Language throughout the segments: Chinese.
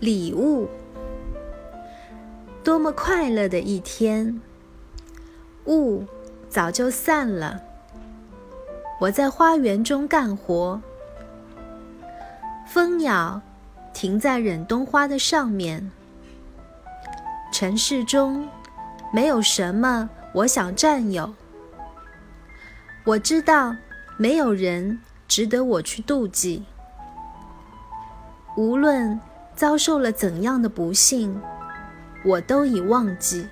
礼物，多么快乐的一天！雾早就散了，我在花园中干活。蜂鸟停在忍冬花的上面。城市中没有什么我想占有。我知道没有人值得我去妒忌。无论。遭受了怎样的不幸，我都已忘记。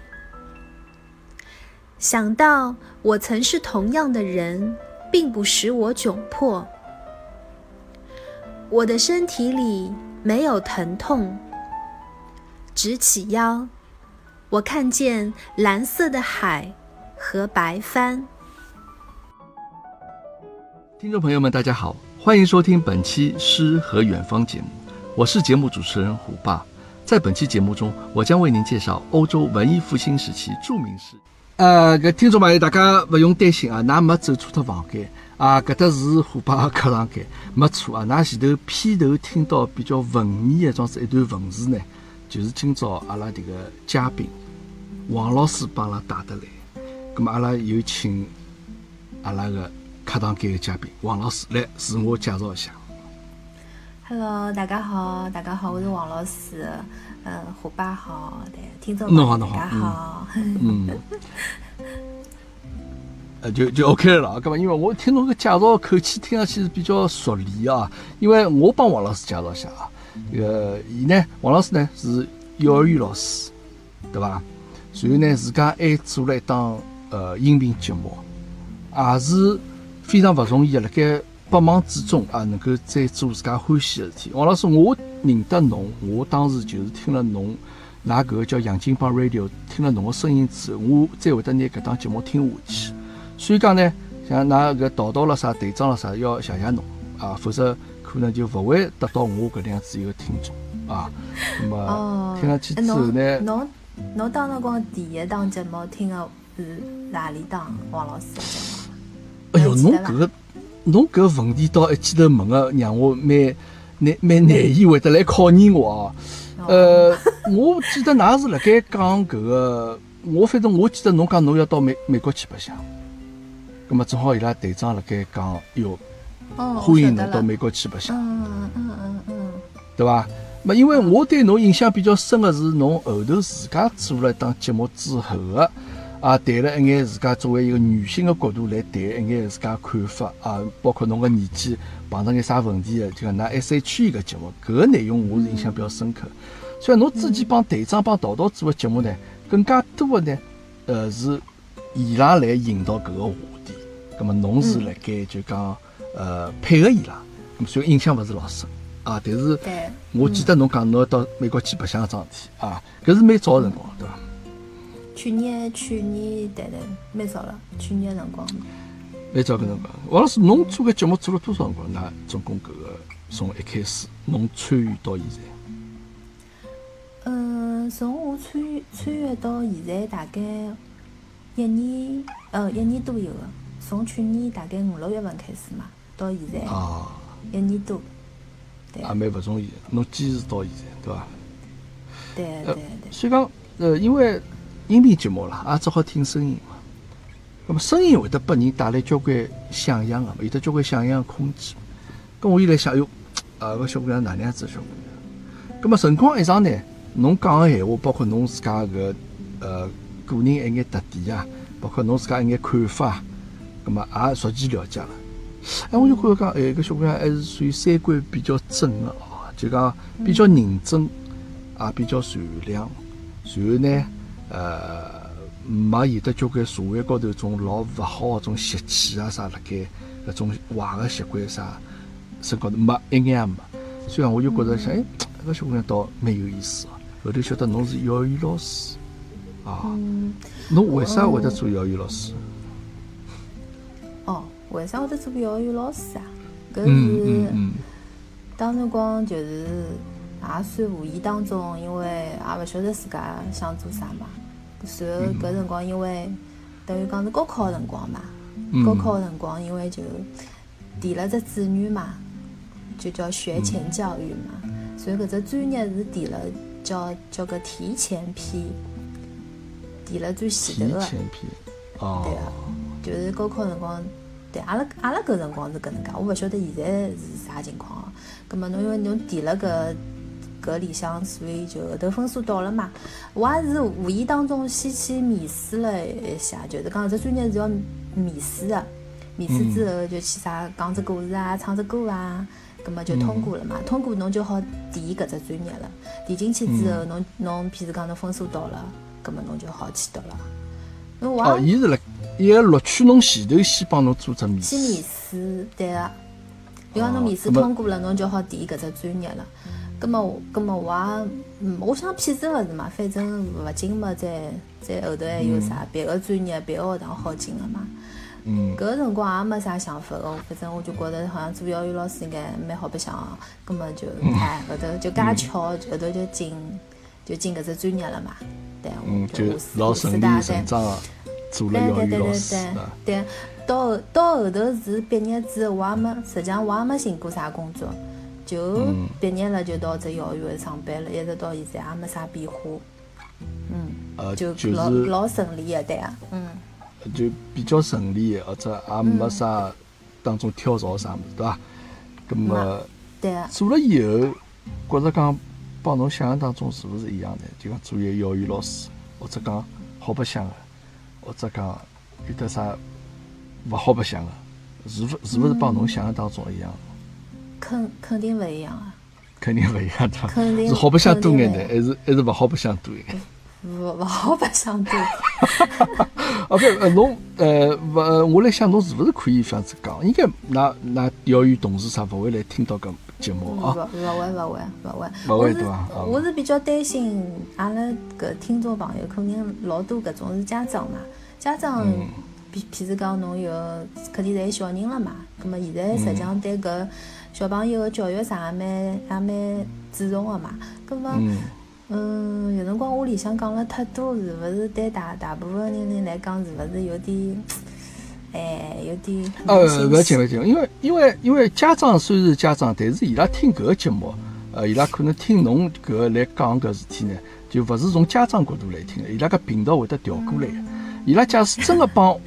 想到我曾是同样的人，并不使我窘迫。我的身体里没有疼痛。直起腰，我看见蓝色的海和白帆。听众朋友们，大家好，欢迎收听本期《诗和远方》节目。我是节目主持人虎爸，在本期节目中，我将为您介绍欧洲文艺复兴时期著名诗。呃，搿听众朋友，大家不用担心啊，㑚没走错脱房间啊，搿搭是虎爸的客堂间，没错啊。㑚前头片头听到比较文艺的装是一段文字呢，就是今朝阿拉迭个嘉宾王老师帮阿拉带得来。咁么阿拉有请阿拉个客堂间的嘉宾王老师来自我介绍一下。Hello，大家好，大家好，我是王老师，嗯，伙伴好，对，听众朋友大家好，嗯，呃，就就 OK 了，干嘛？因为我听侬个介绍口气听上去是比较熟练啊，因为我帮王老师介绍一下啊，这个伊呢，王老师呢是幼儿园老师，对伐？然后呢，自家还做了一档呃音频节目，也是非常勿容易的，辣盖。百忙之中啊，能够再做自家欢喜的事体。王老师，我认得侬，我当时就是听了侬，拿搿个叫杨金邦 Radio，听了侬个声音之后，我再会得拿搿档节目听下去。所以讲呢，像拿搿导导了啥，队长了啥，要谢谢侬啊，否则可能就勿会得到我搿样子一个听众啊。那么听上去之后呢，侬侬当辰光第一档节目听的是哪里档？王老师的节目？哎哟，侬搿个。侬搿问题到一记头问个，让我蛮难蛮难以会得来考验我啊。呃，我记得㑚是辣盖讲搿个，我反正我记得侬讲侬要到美美国去白相，葛末正好伊拉队长辣盖讲哟，欢迎侬到美国去白相。嗯嗯嗯嗯嗯，对伐？么因为我对侬印象比较深个是侬后头自家做了一档节目之后个。啊，谈了一眼自家作为一个女性的角度来谈一眼自家看法啊，包括侬个年纪碰到眼啥问题个，就讲那 S H E 个节目，搿个内容我是印象比较深刻。所以侬之前帮队长帮导导做个节目呢，更加多的呢，呃，是伊拉来引导搿个话题。葛么侬是辣盖就讲呃配合伊拉，咁所以印象勿是老深啊。但是我记得侬讲侬要到美国去白相个桩事体啊，搿是蛮早个辰光，对伐？去年，去年对对，蛮早了。去年辰光，蛮早个辰光。王老师，侬做个节目做了多少辰光？那总共搿个从一开始侬参与到现在？嗯，从我参与参与到现在大概一年，呃，一年多有个。从去年大概五六月份开始嘛，到现在啊，一年多。对。也蛮勿容易，侬坚持到现在，对伐？对对对。所以讲，呃，因为。音频节目啦，也只好听声音嘛。那么声音会得拨人带来交关想象个，有得交关想象空间。咁我又来想，哟，啊，个小姑娘哪能样子小姑娘？咁么辰光一长呢，侬讲个闲话，包括侬自家个呃个人一眼特点啊，包括侬自家一眼看法，咁么也逐渐了解了。哎，我就觉着讲，哎，个小姑娘还是属于三观比较正个哦，就讲比较认真，也比较善良，然后呢。呃，没有得交关社会高头种老勿好个种习气啊啥，辣盖搿种坏个习惯啥，身高头没一眼也没。所以，我就觉着想，哎，搿个小姑娘倒蛮有意思个。后头晓得侬是幼儿园老师啊，侬为啥会得做幼儿园老师？哦，为啥会得做幼儿园老师啊？搿是当辰光就是。也算无意当中，因为也勿晓得自家想做啥嘛。随后搿辰光，因为等于讲是高考个辰光嘛，高考个辰光，因为就填了只志愿嘛，就叫学前教育嘛。所以搿只专业是填了叫叫个提前批，填了最前头个。提前批，哦。对啊，就是高考辰光，对阿拉阿拉搿辰光是搿能介，我勿晓得现在是啥情况哦。葛末侬因为侬填了搿搿里向，所以就后头分数到了嘛。我也是无意当中先去面试了一下，就是讲这专业是要面试的，面试之后就去啥讲只故事啊，唱只歌啊。葛么就通过了嘛，通过侬就好填搿只专业了。填进去之后，侬侬譬如讲侬分数到了，葛么侬就好去读了。哦，伊是辣伊个录取侬前头先帮侬做只面试。先面试，对个。比方侬面试通过了，侬就好填搿只专业了。葛么，葛么我也，嗯，我想骗子勿是嘛，反正勿进嘛，再再后头还有啥？别个专业、别个学堂好进个嘛。嗯，搿个辰光也没啥想法个，反正我就觉得好像做幼儿园老师应该蛮好白相个，葛么就哎后头就介巧，后头就进就进搿只专业了嘛。对，嗯，就老顺理成章个做了幼老师对，到后到后头是毕业之后，我也没实际上我也没寻过啥工作，就毕业了就到只幼儿园上班了，一直到现在也没啥变化。嗯，就老老顺利个，对啊，嗯。就比较顺利，或者也没啥当中跳槽啥么子，对伐？咁么对啊做了以后，觉着讲帮侬想象当中是勿是一样的？就讲做一个幼儿园老师，或者讲好白相个，或者讲有得啥勿好白相个，是勿是勿是帮侬想象当中一样？肯肯定勿一样啊！肯定勿一样，肯定？是好白相多眼的，还是还是勿好白相多一眼？勿勿好白相多。OK，呃，侬呃勿，我来想侬是勿是可以这样子讲？应该，㑚㑚幼儿园同事啥勿会来听到搿节目啊？勿勿会勿会勿会。勿会对伐？我是比较担心阿拉搿听众朋友，可能老多搿种是家长嘛。家长，譬譬如讲侬有肯定侪小人了嘛。葛末现在实际上对搿小朋友个教育上也蛮也蛮注重个嘛。葛末。嗯，有辰光屋里向讲了太多，是勿是对大大部分人人来讲，是勿是有点，哎，有点。呃，勿要紧勿要紧，因为因为因为家长虽然是家长，但是伊拉听搿个节目，呃，伊拉可能听侬搿个来讲搿事体呢，就勿是从家长角度来听的，伊拉搿频道会得调过来的。伊拉假使真个帮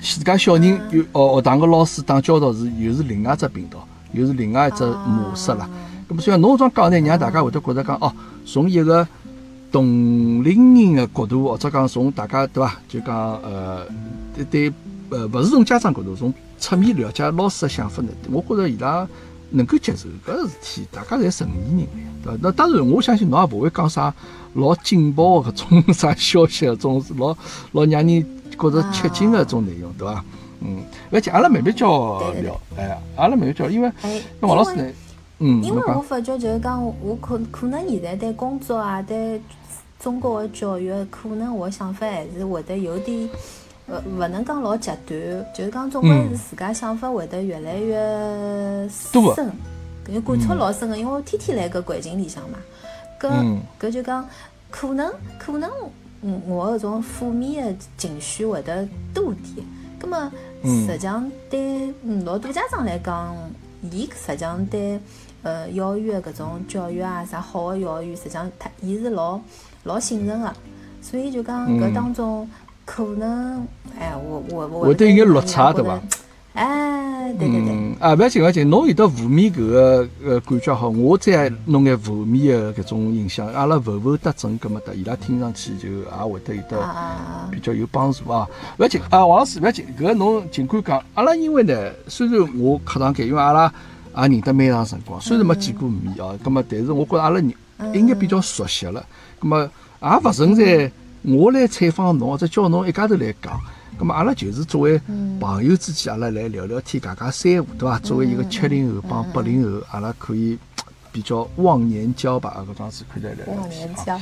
自家小人有学学堂个老师打交道，是又是另外一只频道，又是另外一只模式了。咁么，所以侬种讲呢，让大家会得觉得讲哦，从一个同龄人的角度，或者讲从大家对伐，就讲呃，对对，呃，勿是从家长角度，从侧面了解老师的想法呢，我觉着伊拉能够接受搿事体，大家侪成年人了，对伐？那当然，我相信侬也勿会讲啥老劲爆的搿种啥消息，搿种是老老让人觉着吃惊的种内容，对伐？嗯，而且阿拉慢慢教聊，哎，阿拉慢慢教，因为那王老师呢？嗯，因为我发觉就是讲，我可可能现在对工作啊，对中国的教育，可能我想法还是会得有点，呃，勿能讲老极端，就是讲总归是自家想法会得越来越深，搿感触老深个，因为我天天辣搿环境里向嘛，搿搿就讲可能可能，嗯，我搿种负面的情绪会得多点，葛么实际上对老多家长来讲，伊实际上对。呃，幼儿园搿种教育啊，啥好的幼儿园，实际上他伊是老老信任个，所以就讲搿当中可能，哎，我我我会得有眼落差，对伐？哎，对对对。啊，勿要紧勿要紧，侬有得负面搿个呃感觉好，我再弄眼负面的搿种影响，阿拉负负得正搿么得，伊拉听上去就也会得有得比较有帮助啊。勿要紧啊，王老师勿要紧，搿侬尽管讲。阿拉因为呢，虽然我客堂间，因为阿拉。也认得蛮长辰光，虽然没见过面哦，搿么，但是我觉着阿拉人应该比较熟悉了。搿么也勿存在我来采访侬或者叫侬一家头来讲。咁么阿拉就是作为朋友之间，阿拉来聊聊天，讲讲三胡，对伐？作为一个七零后帮八零后，阿拉可以比较忘年交吧？搿桩子可以来忘年交。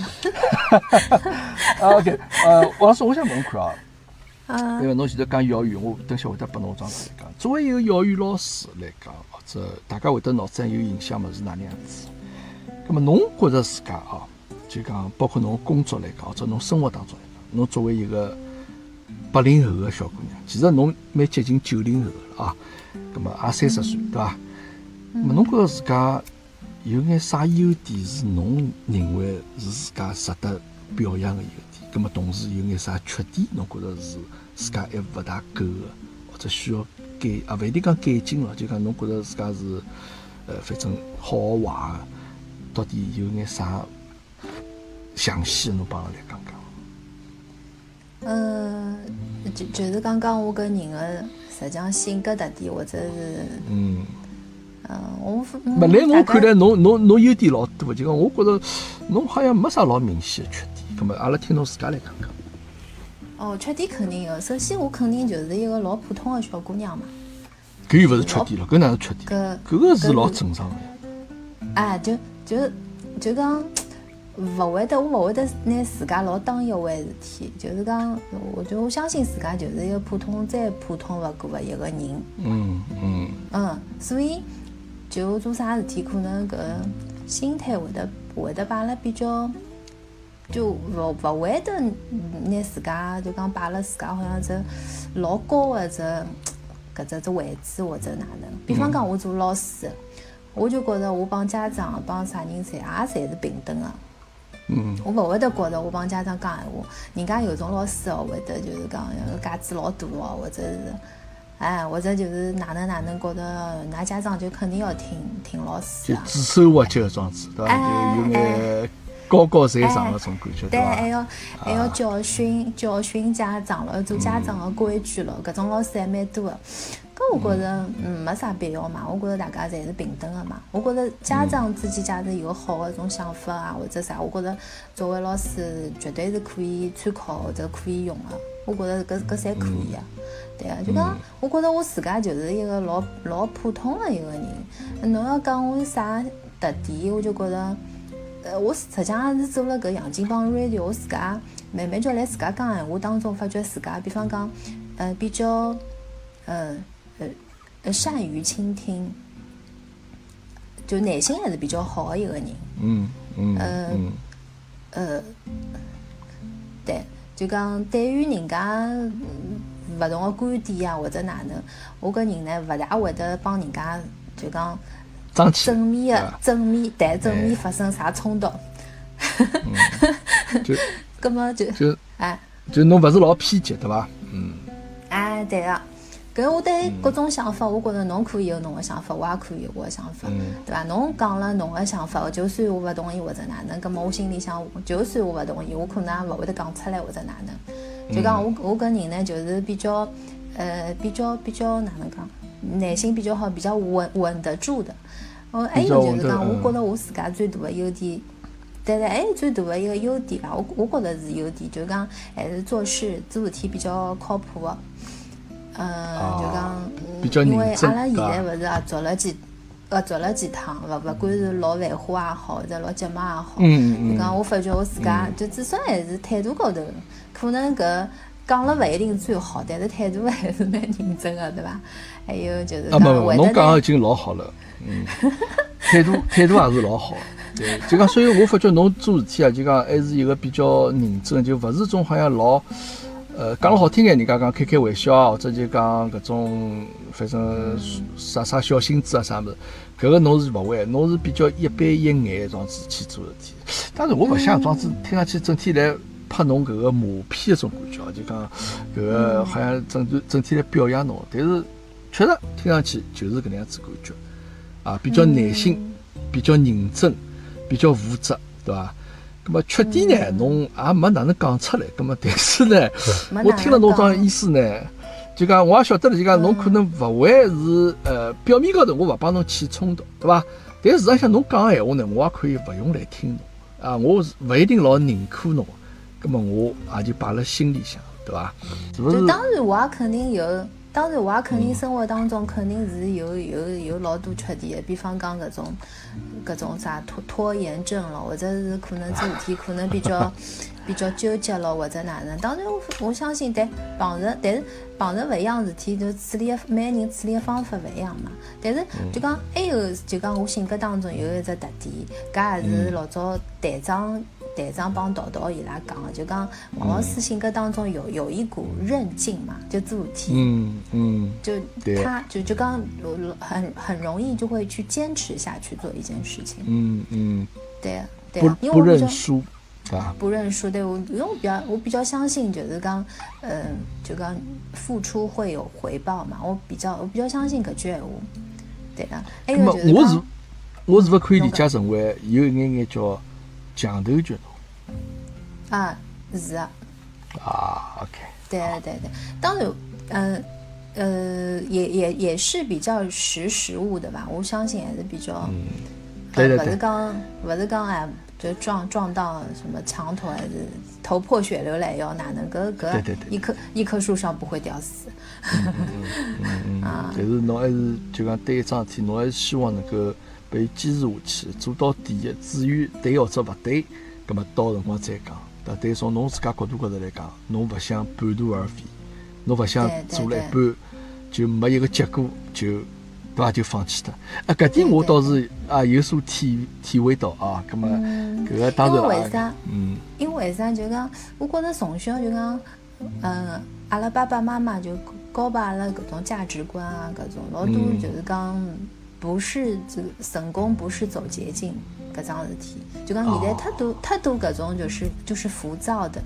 OK，呃，王老师，我想问看啊，因为侬现在讲幼儿园，我等下会得拨侬桩子来讲。作为一个幼儿园老师来讲。或者大家会得脑子上有印象嘛？是哪能样子？那么侬觉着自家啊，就讲包括侬工作来讲，或者侬生活当中来讲，侬作为一个八零后的小姑娘，其实侬蛮接近九零后了啊。那么也三十岁，对伐？那么侬觉着自家有眼啥优点是侬认为是自家值得表扬的优点？葛么同时有眼啥缺点？侬觉着是自家还勿大够的，或者需要改啊？勿一定讲改进了，就讲侬觉着自家是呃，反正好坏，到底有眼啥详细？侬帮我来讲讲。嗯，就就是讲讲我跟人的实际上性格特点，或者是嗯。嗯，我没来我看来，侬侬侬优点老多，就讲我觉着侬好像没啥老明显的缺点。那么阿拉听侬自家来讲讲。哦，缺点肯定有。首先，我肯定就是一个老普通的小姑娘嘛。搿又勿是缺点了，搿哪是缺点？搿个是老正常的。哎，就就就讲，勿会得，我勿会得拿自家老当一回事体。就是讲，我就我相信自家就是一个普通再普通勿过的一个人。嗯嗯。嗯，所以。就做啥事体，可能搿心态会得会得摆了比较，就勿勿会得拿自家就讲摆了自家好像只老高的只搿只只位置或者哪能。比方讲，我做老师，我就觉着我帮家长帮啥人侪也侪是平等的。嗯。我勿会得觉着我帮家长讲闲话，人家有种老师哦会得就是讲架子老大哦，或者是。哎，或者就是哪能哪能觉得，㑚家长就肯定要听听老师啊，就指手画脚的状子，对吧？就有眼高高在上的种感觉，对吧？还要还要教训教训家长了，做家长的规矩了，搿种老师还蛮多的。搿我觉着嗯没啥必要嘛，我觉着大家侪是平等的嘛。我觉着家长之间假使有好的种想法啊，或者啥，我觉着作为老师绝对是可以参考或者可以用的。我觉着搿搿侪可以啊。对啊，就讲，我觉着我自家就是一个老老普通的一个人。侬要讲我有啥特点，我就觉着，呃，我实际上是做了搿杨金帮 radio，我自家慢慢叫来自家讲闲话当中，发觉自家，比方讲，呃，比较，呃，呃，善于倾听，就耐心还是比较好的一个人。嗯嗯。呃呃，对，就讲对于人家。勿同的观点啊，或者哪能，我个人呢，勿大会得帮人家就讲正面的正面谈正面发生啥冲突。就，葛么就就哎，就侬勿是老偏激对伐？嗯。哎，对个。搿我对各种想法，我觉着侬可以有侬个想法，我也可以有我个想法，对伐？侬讲了侬个想法，就算我勿同意或者哪能，葛么我心里想，就算我勿同意，我可能也勿会得讲出来或者哪能。就讲我我搿人呢，就是比较，呃，比较比较哪能讲，内心比较好，比较稳稳得住的。哦，还有就是讲，我觉得我自家最大的优点，但是还有最大的一个优点吧，我我觉得是优点，就讲还是做事做事体比较靠谱的。嗯，就讲，因为阿拉现在勿是也做了几，呃，做了几趟，勿勿管是老繁华也好，或者老节目也好，就讲我发觉我自家，就至少还是态度高头。可能搿讲了勿一定最好，但是态度还是蛮认真个，对伐？还有就是讲，侬讲已经老好了，嗯，态度 态度也是老好，对，就讲，所以我发觉侬做事体啊，就讲还是一个比较认真，就勿是种好像老，呃，讲了好听点，人家讲开开玩笑啊，或者就讲搿种，反正啥啥小心思啊啥物事，搿个侬是勿会，侬是比较一板一眼状子去做事体。但是我勿想状子听上去整天来。拍侬搿个马屁一种感觉就讲搿个好像整整天来表扬侬，但是确实听上去就是搿能样子感觉啊，比较耐心，比较认真，比较负责，对伐？那么缺点呢，侬也没哪能讲出来。那么但是呢，我听了侬桩意思呢，就讲我也晓得了，就讲侬可能勿会是呃表面高头我勿帮侬起冲突，对伐？但事实上侬讲个闲话呢，我也可以勿用来听侬啊，我是勿一定老认可侬。那么我也就摆辣心里向，对伐？就当然我也肯定有，当然我也肯定生活当中肯定是有有有老多缺点的，比方讲搿种搿种啥拖拖延症咯，或者是可能做事体可能比较 比较纠结咯，或者哪能？当然我我相信，但碰着但是碰着勿一样事体，就处理的每个人处理的方法勿一样嘛。但是就讲还有就讲我性格当中有一只特点，搿也是老早队长。队长帮导导伊拉讲个，就讲王老师性格当中有有一股韧劲嘛，就做事体，嗯嗯，就他就就讲很很容易就会去坚持下去做一件事情，嗯嗯，对对，因为不认输。不认输，对我，因为我比较，我比较相信，就是讲，嗯，就讲付出会有回报嘛。我比较，我比较相信搿句闲话，对的。那么我是，我是勿可以理解成为有一眼眼叫强头局喏？啊，是啊。啊，OK。对对对，当然，嗯呃，也也也是比较识时务的吧。我相信还是比较，对对对，不是讲，不是讲哎。就撞撞到什么墙头还是头破血流了要哪能个个一棵一棵树上不会吊死？啊！但是侬还是就讲对一桩事体，侬还是希望能够被坚持下去，做到底的。至于对或者勿对，葛么到辰光再讲。但对从侬自家角度高头来讲，侬勿想半途而废，侬勿想做了一半就没一个结果就。对伐？就放弃脱。啊，搿点我倒是啊有所体体会到啊。葛末搿个当然因为为啥？嗯，因为为啥？就讲，我觉着从小就讲，嗯，阿拉爸爸妈妈就教把阿拉搿种价值观啊，搿种老多就是讲，不是这成功不是走捷径搿桩事体。就讲现在太多太多搿种就是就是浮躁的。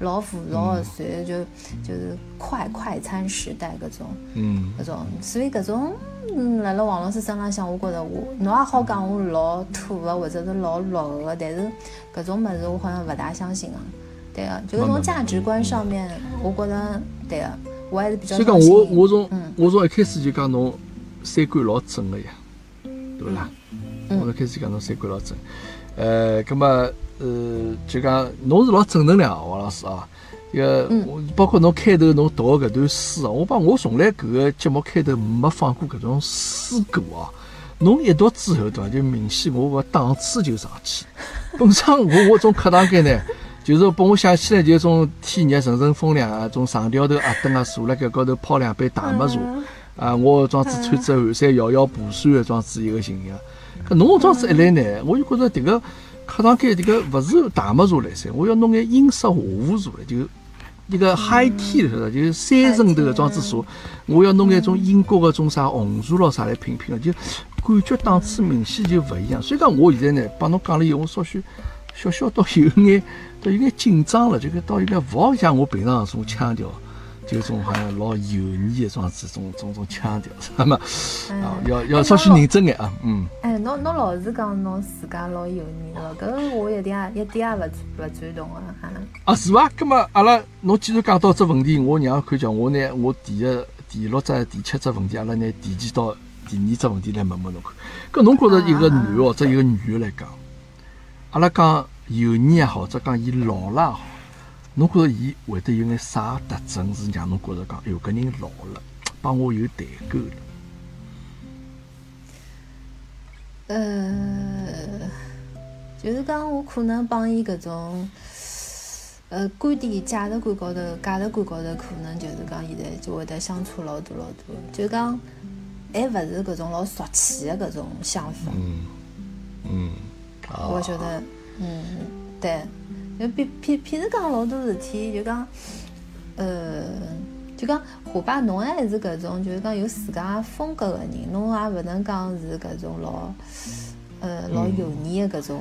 老浮躁，所以就就是快快餐时代搿种，嗯，搿种，所以搿种，嗯，辣辣王老师身浪向，我觉着我，侬也好讲我老土个，或者是老落后个，但是搿种物事我好像勿大相信个，对个，就搿种价值观上面，我觉着对个，我还是比较。所以讲我我从我从一开始就讲侬三观老正个呀，对勿啦？我从开始讲侬三观老正，呃，葛末。呃，就讲侬是老正能量啊，王老师啊，一个包括侬开头侬读搿段诗啊，我帮我从来搿个节目开头没放过搿种诗歌啊，侬一读之后对伐，就明显我个档次就上去。本身我我种课堂间呢，就是拨我想起来就种天热阵阵风凉啊，种长条头阿灯啊，坐辣盖高头泡两杯大麦茶啊，我装子穿着寒衫摇摇步算的装子一个形象。搿侬装子一来呢，我就觉着迭个。客堂间这个勿是大麦茶来噻，我要弄眼英式下午茶来，就一个 high tea 晓得，就是三层头个装子茶，我要弄眼种英国个种啥红茶咯啥来品品个，就感觉档次明显就勿一样。所以讲，我现在呢帮侬讲了以后，我稍许小小到有眼，到有眼紧张了，这个到有点勿好像我平常种腔调。就种好像老油腻的装子，种种种腔调，是嘛？啊，要要稍许认真眼啊，嗯。哎，侬侬老是讲侬自家老油腻了，搿个我一点也一点也勿勿赞同啊，哈。啊，是伐？葛末阿拉，侬既然讲到这问题，我娘看叫我拿，我第一、第六只、第七只问题，阿拉拿提前到第二只问题来问问侬看。搿侬觉着一个男或者一个女的来讲，阿拉讲油腻也好，或者讲伊老了也好。侬觉着伊会得有眼啥特征是让侬觉着讲，哎哟，搿人老了，帮我有代沟了？呃，就是讲我可能帮伊搿种，呃，观点、价值观高头、价值观高头，可能就是讲现在就会得相处老多老多，就讲还勿是搿种老俗气的搿种想法。嗯嗯，我觉得，嗯，对。就譬譬譬如讲老多事体，就讲，呃，就讲虎爸侬还是搿种，就是讲有自家风格的人，侬也勿能讲是搿种老，呃，老油腻的搿种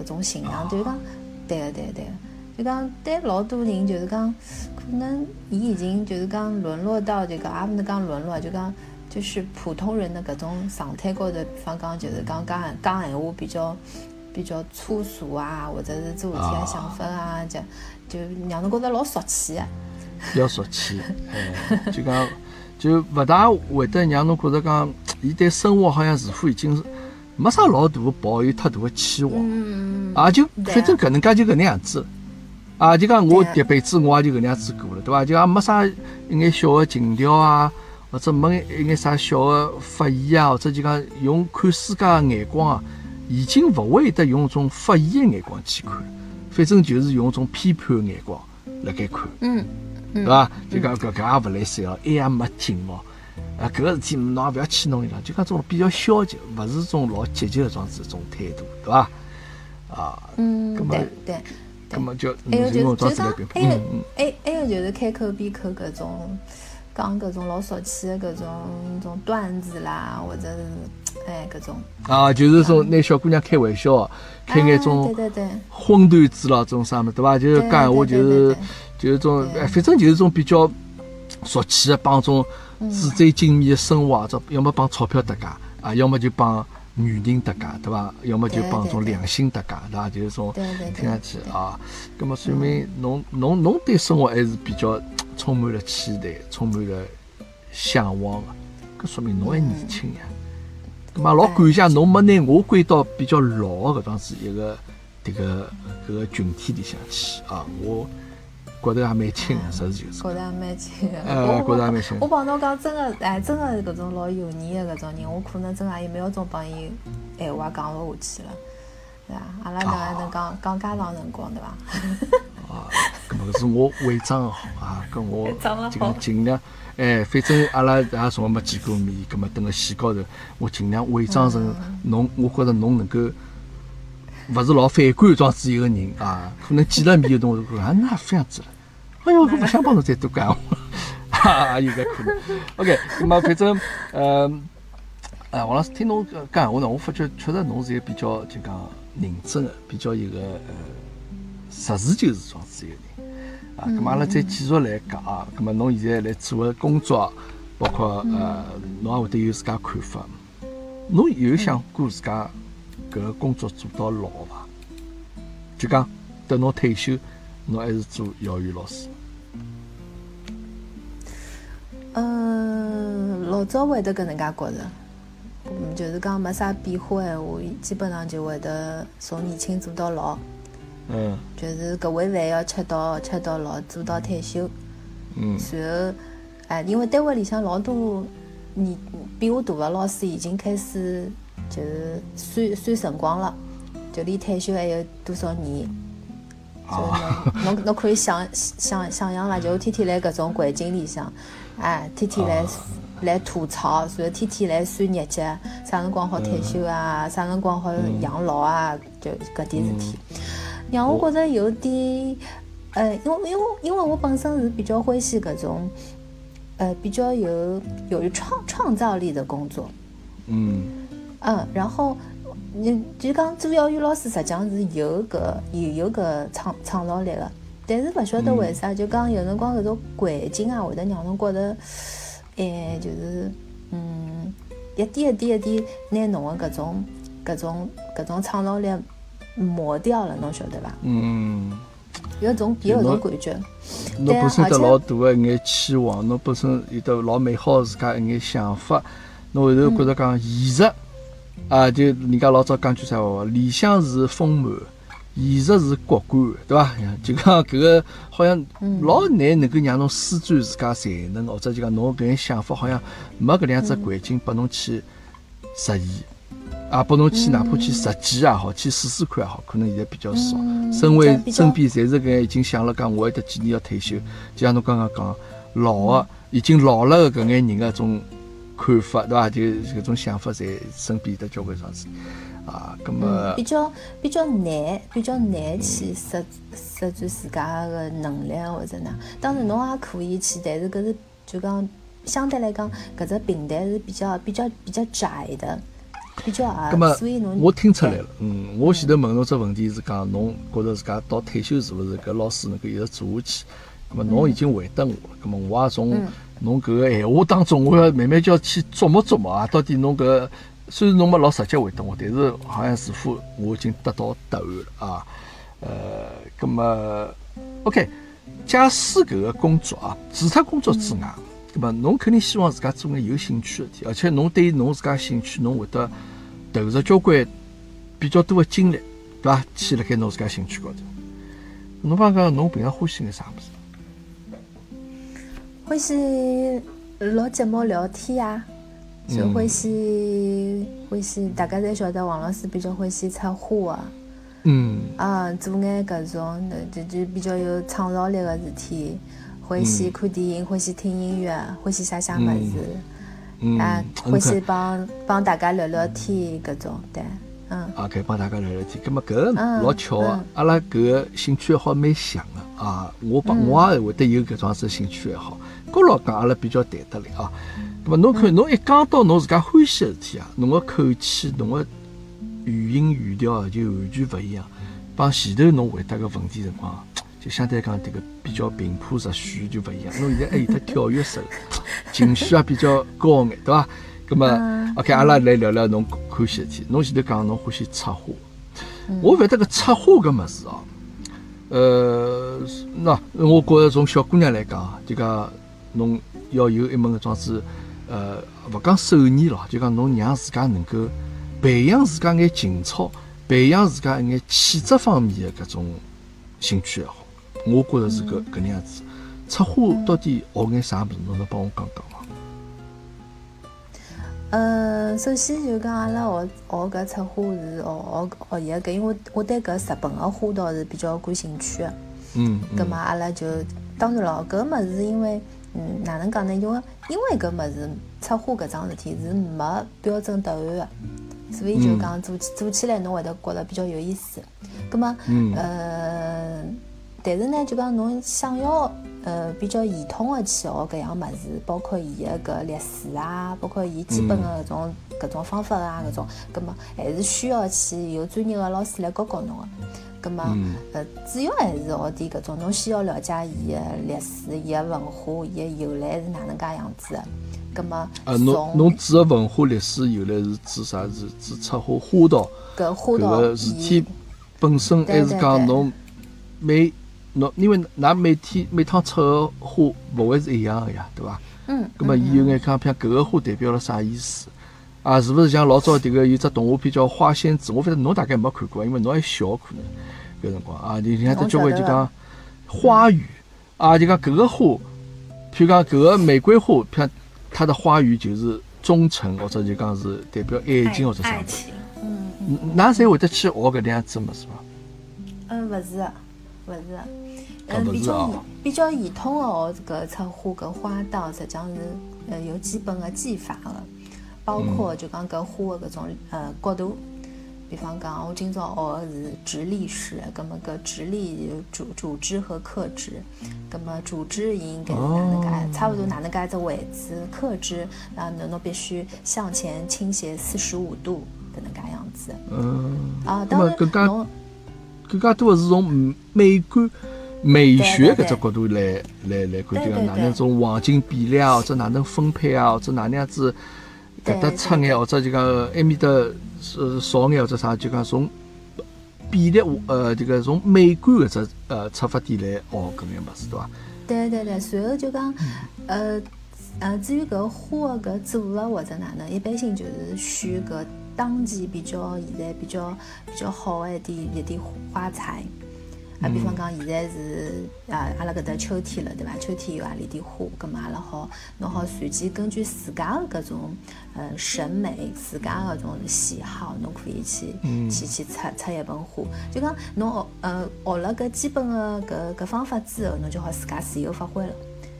搿种形象，就是讲，对个对个对个，就讲对老多人就是讲，可能伊已经就是讲沦落到这个，也勿能讲沦落，就讲就是普通人的搿种状态高头，比方讲就是讲讲讲闲话比较。比较粗俗啊，或者是做事体的想法啊，就就让侬觉着老俗气啊。比较俗气，哎，就讲就勿大会得让侬觉着讲，伊对生活好像似乎已经是没啥老大抱有太大的期望，嗯嗯啊，就反正搿能介就搿能样子，啊，就讲我迭辈子我也就搿能样子过了，对伐？就讲没啥一眼小的情调啊，或者没一眼啥小的发现啊，或者就讲用看世界的眼光啊。已经勿会得用种发现的眼光去看，反正就是用种批判的眼光辣盖看，嗯，对伐？就讲搿搿也勿来三哦，一也没劲哦，啊，搿个事体侬也勿要去弄伊拉，就讲种比较消极，勿是种老积极的种子种态度，对伐？啊。嗯，对对。那么就还有就是就讲，还有还还有就是开口闭口搿种讲搿种老俗气的搿种种段子啦，或者是哎搿种啊，就是说拿小姑娘开玩笑，开眼种对对对荤段子咯，种啥么对伐？就是讲闲话就是就是种哎，反正就是种比较俗气的，帮种纸醉金迷的生活，这要么帮钞票搭界啊，要么就帮。女人搭界对伐？要么就帮种良心搭界对伐？就是种听上去啊，葛么说明侬侬侬对生活还是比较充满了期待，充满了向往的，搿说明侬还年轻呀。葛么老感谢侬没拿我归到比较老的搿桩子一个迭个搿个群体里向去啊，我。觉得还蛮轻的，实事求是。觉得还蛮轻的。哎，觉得还蛮轻。我帮侬讲，真的，哎，真的搿种老油腻的搿种人，我可能真的一秒钟帮伊闲话讲勿下去了，对伐？阿拉哪能讲讲介长辰光，对伐？啊，搿么是我伪装好啊，跟我尽尽量，哎，反正阿拉也从来没见过面，搿么等个线高头，我尽量伪装成侬，我觉着侬能够。勿是老反感装子一个人啊，可能见了面有辰光啊，那这样子了。哎呦，我不想帮侬再多讲话，哈，有搿可能。OK，那么反正，呃，啊，王老师听侬讲话呢，我发觉确实侬是一个比较就讲认真的，比较一个呃实事求是状子一个人。啊，那么阿拉再继续来讲啊，那么侬现在来做的工作，包括呃，侬也会得有自家看法。侬有想过自家搿个工作做到老伐？就讲等侬退休，侬还是做幼儿园老师。嗯，老早会得搿能介觉着，嗯，就是讲没啥变化闲话，基本上就会得从年轻做到老。嗯。就是搿碗饭要吃到吃到老，做到退休。嗯。然后，哎，因为单位里向老多年比我大的老师已经开始就是算算辰光了，就离退休还有多少年？啊。侬侬侬可以想想想象了，就天天辣搿种环境里向。哎，天天来来吐槽，然后天天来算日节，啥辰光好退休啊？啥辰光好养老啊？就搿点事体，让我觉着有点，呃，因为因为因为我本身是比较欢喜搿种，呃，比较有有创创造力的工作。嗯。嗯，然后你就讲做幼儿园老师，实际上是有搿有有搿创创造力的。但是勿晓得为啥，就讲有辰光搿种环境啊，会得让侬觉得，哎，就是，嗯，一点一点一点拿侬的搿种、搿种、搿种创造力磨掉了，侬晓得伐？嗯。有种有种感觉。侬本身得老大的一眼期望，侬本身有得老美好自家一眼想法，侬后头觉着讲现实啊，就人家老早讲句啥话，理想是丰满。现实是骨感，对伐？就讲搿个好像老难能够让侬施展自家才能，或者就讲侬搿眼想法好像没搿两只环境拨侬去实现，啊，拨侬去哪怕去实践也好，去试试看也好，可能现在比较少。身为身边侪是搿已经想了讲，我还得几年要退休，就像侬刚刚讲老个已经老了的搿眼人个种看法，对伐？就搿种想法，在身边得交关上子。啊，咁么比较比较难，比较难去实实展自家个能力或者哪。当然侬也可以去，但是搿是就讲相对来讲，搿只平台是比较比较比较窄的，比较啊。所以侬我听出来了，嗯，我前头问侬只问题是讲，侬觉着自家到退休是勿是搿老师能够一直做下去？咁么侬已经回答我了，咁么我也从侬搿个闲话当中，我要慢慢叫去琢磨琢磨啊，到底侬搿。虽然侬没老直接回答我，但是好像似乎我已经得到答案了啊。呃，咁么，OK，假使搿个工作啊，除脱工作之外，咁么侬肯定希望自家做眼有兴趣的事体，而且侬对侬自家兴趣，侬会得投入交关比较多的精力，对伐？去辣盖侬自家兴趣高头。侬讲讲侬平常欢喜眼啥物事？欢喜老节目聊天呀。就欢喜欢喜，大家侪晓得王老师比较欢喜插花啊，嗯，啊，做眼搿种就就比较有创造力个事体，欢喜看电影，欢喜听音乐，欢喜写写物事，啊，欢喜帮帮大家聊聊天搿种，对，嗯，啊，可以帮大家聊聊天。葛末搿个老巧个，阿拉搿个兴趣爱好蛮像个啊。我帮我也会得有搿种子兴趣爱好。高老讲阿拉比较谈得来啊。葛么侬看，侬一讲到侬自家欢喜个事体啊，侬个口气，侬个语音语调啊就完全勿一样。帮前头侬回答个问题辰光，就相对来讲迭个比较平铺直叙就勿一样。侬现在还有得跳跃式，情绪也比较高眼，对伐？咁么，OK，阿拉来聊聊侬欢喜事体。侬前头讲侬欢喜插花，我觉得个插花搿物事哦，呃，那我觉着从小姑娘来讲，就讲侬要有一门搿桩子，呃，勿讲手艺咯，就讲侬让自家能够培养自家眼情操，培养自家一眼气质方面的搿种兴趣爱好。我觉着是搿搿能样子。插花到底学眼啥物事？侬能帮我讲讲伐？呃，首先就讲阿拉学学搿插花是学学学伊个搿，因为我对搿日本个花道是比较感兴趣个。嗯。葛末阿拉就当然咯，搿物事因为嗯哪能讲呢？因为因为搿物事插花搿桩事体是没标准答案的，所以就讲做做起来侬会得觉着比较有意思。葛末呃，但是呢，就讲侬想要。呃，比较系统的去学搿样物事，包括伊个搿历史啊，包括伊基本的搿种搿种方法啊，搿种，葛么还是需要去有专业的老师来教教侬个。葛末呃，主要还是学点搿种，侬先要了解伊个历史、伊个文化、伊个由来是哪能介样子的。葛末呃，侬侬指个文化历史由来是指啥？是指插花花道搿花道搿事体本身，还是讲侬每侬因为㑚每天每趟插个花勿会是一样个呀，对伐？嗯。咁么，伊有眼讲，譬如搿个花代表了啥意思？啊，是勿是像老早迭个有只动画片叫《花仙子》？我反正侬大概没看过，因为侬还小可能搿辰光啊。你像这交关就讲花语啊，就讲搿个花，譬如讲搿个玫瑰花，譬它的花语就是忠诚，或者就讲是代表爱情或者啥。爱情。嗯。㑚侪会得去学搿能样子物事伐？嗯，勿是，勿是。嗯，比较比较系统的学这个插花搿花道，实际上是呃有基本的技法的，包括就讲搿花的搿种呃角度，比方讲我今朝学的是直立式，葛末搿直立有主主枝和客枝，葛末主枝应该是哪能介，差不多哪能介只位置，客枝啊侬侬必须向前倾斜四十五度搿能介样子。嗯。啊，当然侬更加多的是从美观。美学搿只角度来来来看，就讲哪能种黄金比例啊，或者哪能分配啊，或者哪能样子搿搭出眼，或者就讲埃面搭是少眼或者啥，就讲从比例呃这个从美观搿只呃出发点来学搿眼物事，对伐？对对对，随后就讲呃呃，至于搿花搿组合或者哪能，一般性就是选搿当季比较现在比较比较好的一点一点花材。啊，比方讲，现在是啊，阿拉搿搭秋天了，对伐？秋天有阿里点花，葛末阿拉好，侬好随机根据自家的搿种呃审美，自家搿种喜好，侬可以去去去插插一盆花。就讲侬学呃学了搿基本的搿搿方法之后，侬就好自家自由发挥了。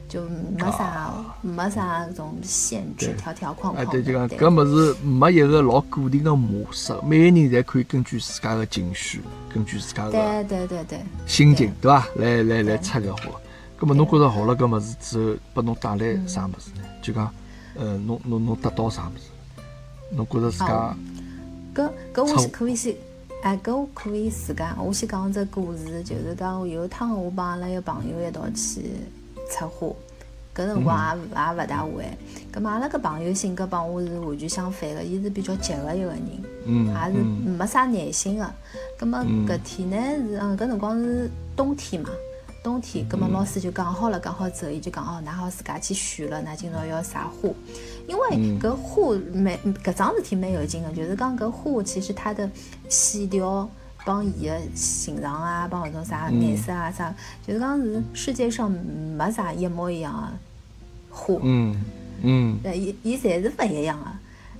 就没啥没啥种限制条条框框。哎，对，就讲搿物事没一个老固定的模式，每个人侪可以根据自家的情绪，根据自家的对对对对心情，对伐？来来来插个花。葛末侬觉着学了搿物事之后，拨侬带来啥物事呢？就讲，呃，侬侬侬得到啥物事？侬觉着自家？搿搿我是可以先，哎，搿我可以自家，我先讲只故事，就是讲有一趟我帮阿拉一个朋友一道去插花。搿辰光也也勿大会，葛末阿拉搿朋友性格帮我是完全相反个，伊是比较急个一个人，也是没啥耐心个。咁么搿天呢是，嗯，搿辰光是冬天嘛，冬天，葛么老师就讲好了，讲好之后，伊就讲哦，㑚好自家去选了，㑚今朝要啥花？因为搿花蛮搿桩事体蛮有劲个，就是讲搿花其实它的线条帮伊个形状啊，帮搿种啥颜色啊啥，就是讲是世界上没啥一模一样个。花，嗯嗯，对，伊伊侪是勿一样的。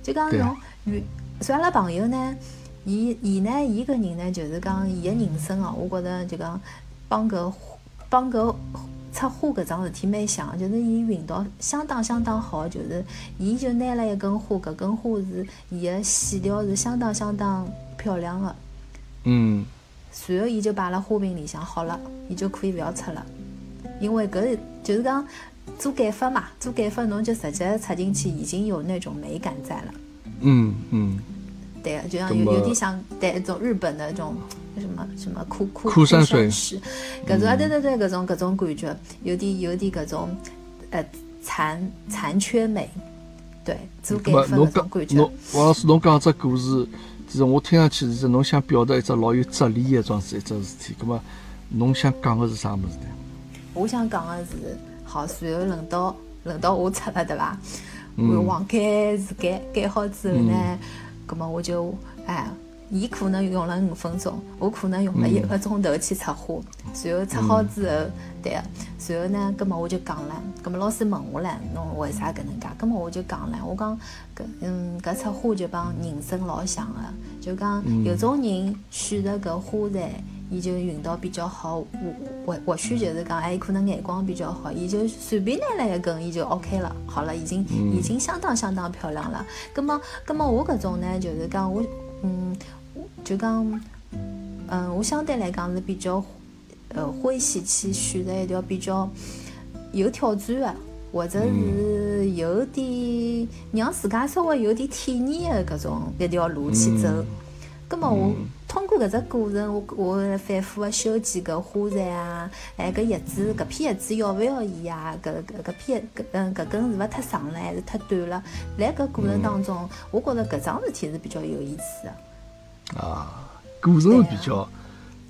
就讲侬与，所以阿拉朋友呢，伊伊呢，伊个人呢，就是讲伊个人生哦，我觉着就讲帮搿帮搿插花搿桩事体蛮像，就是伊运道相当相当好，就是伊就拿了一根花，搿根花是伊个线条是相当相当漂亮的。嗯。随后伊就摆辣花瓶里向好了，伊就可以勿要插了，因为搿就是讲做改法嘛，做改法侬就直接插进去，已经有那种美感在了。嗯嗯。对，就像有有点像对一种日本的那种什么什么枯枯枯山水，搿种啊对对对，搿种搿种感觉，有点有点搿种呃残残缺美，对，做改发搿种感觉。王老师，侬讲只故事，其实我听上去是侬想表达一只老有哲理的一桩事一桩事体，葛末侬想讲个是啥物事呢？我想讲个是，好，随后轮到轮到我出了对伐？我往开始改改好之后呢？葛么我就哎，伊可能用了五分钟，我可能用了一个钟头去插花，随后插好之后，对，随后呢，葛么我就讲了，葛么老师问我了，侬为啥搿能介？葛么我就讲了，我讲搿嗯搿插花就帮人生老像个，就讲有种人选择搿花材，伊就运道比较好，或或或许就是讲哎，可能眼光比较好，伊就随便拿了一根，伊就 OK 了，好了，已经已经相当相当漂亮了。葛么葛么我搿种呢，就是讲我嗯，就讲嗯，我相对来讲是比较呃欢喜去选择一条比较有挑战的，或者是有点让自家稍微有点体验的搿种一条路去走。葛么我。通过搿只过程，我我反复个修剪搿花材啊，哎，搿叶子，搿片叶子要勿要伊啊？搿搿搿片搿嗯搿根是勿太长了，还是太短了？辣搿过程当中，我觉着搿桩事体是比较有意思的。啊，过程比较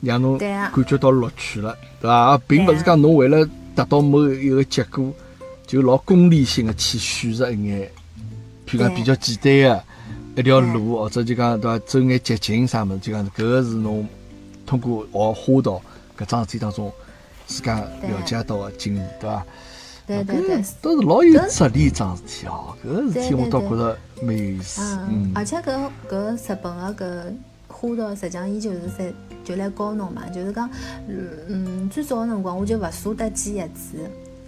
让侬感觉到乐趣了，对伐？并勿是讲侬为了达到某一个结果，就老功利性的去选择一眼，譬如讲比较简单的。一条路，或者就讲对伐？走眼捷径啥物事，就讲搿个是侬通过学花道搿桩事体当中自家了解到个经验，对伐？对对对，都是老有哲理桩事体哦。搿个事体我倒觉着蛮有意思。嗯，而且搿搿日本个搿花道，实际上伊就是在就来教侬嘛，就是讲，嗯，最早个辰光我就勿舍得剪叶子。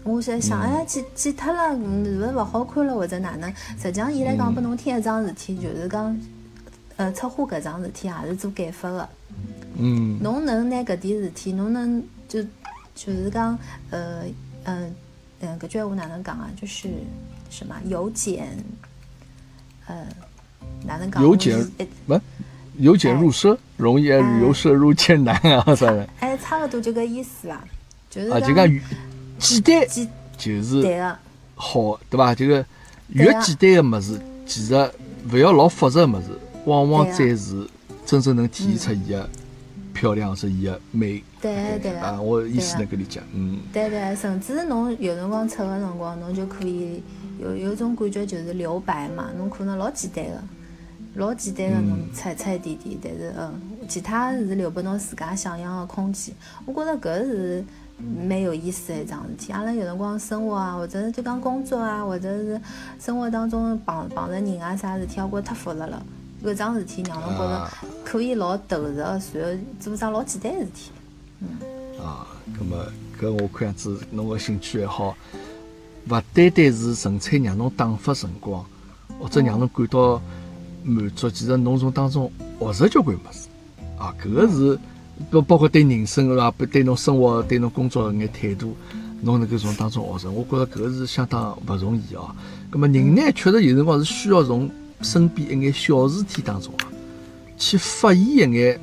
我在想，哎，剪剪脱了，是勿是勿好看了，或者哪能？实际上，伊来讲拨侬听一桩事体，就是讲，呃，策划搿桩事体也是做减法的。嗯。侬能拿搿点事体，侬能就就是讲，呃，嗯，嗯，搿句话哪能讲啊？就是什么由俭，呃，哪能讲？由俭不？由俭入奢容易，由奢入俭难啊！啥的？哎，差勿多就搿意思啊，就是啊，就讲。简单就是好，对伐？这个越简单的物事，其实勿要老复杂个物事，往往才是真正能体现出伊个漂亮，是伊个美。对对啊，我意思能够理解，嗯。对对，甚至侬有辰光出个辰光，侬就可以有有种感觉，就是留白嘛。侬可能老简单个，老简单个，侬出出一点点，但是嗯，其他是留拨侬自家想象个空间。我觉着搿是。蛮有意思的一桩事体，阿拉有辰光生活啊，或者是就讲工作啊，或者是生活当中碰碰着人啊啥事体，我觉太复杂了。搿桩事体让侬觉着可以老投入，然后做桩老简单的事体。嗯。啊，葛么搿我看样子侬个兴趣爱好，勿单单是纯粹让侬打发辰光，或者让侬感到满足，其实侬从当中学着交关物事。啊，搿个是。包包括对人生个不对侬生活、对侬工作个眼态度，侬能够从当中学着，我觉着搿个是相当勿容易哦。葛末人呢，确实有辰光是需要从身边一眼小事体当中啊，去发现一眼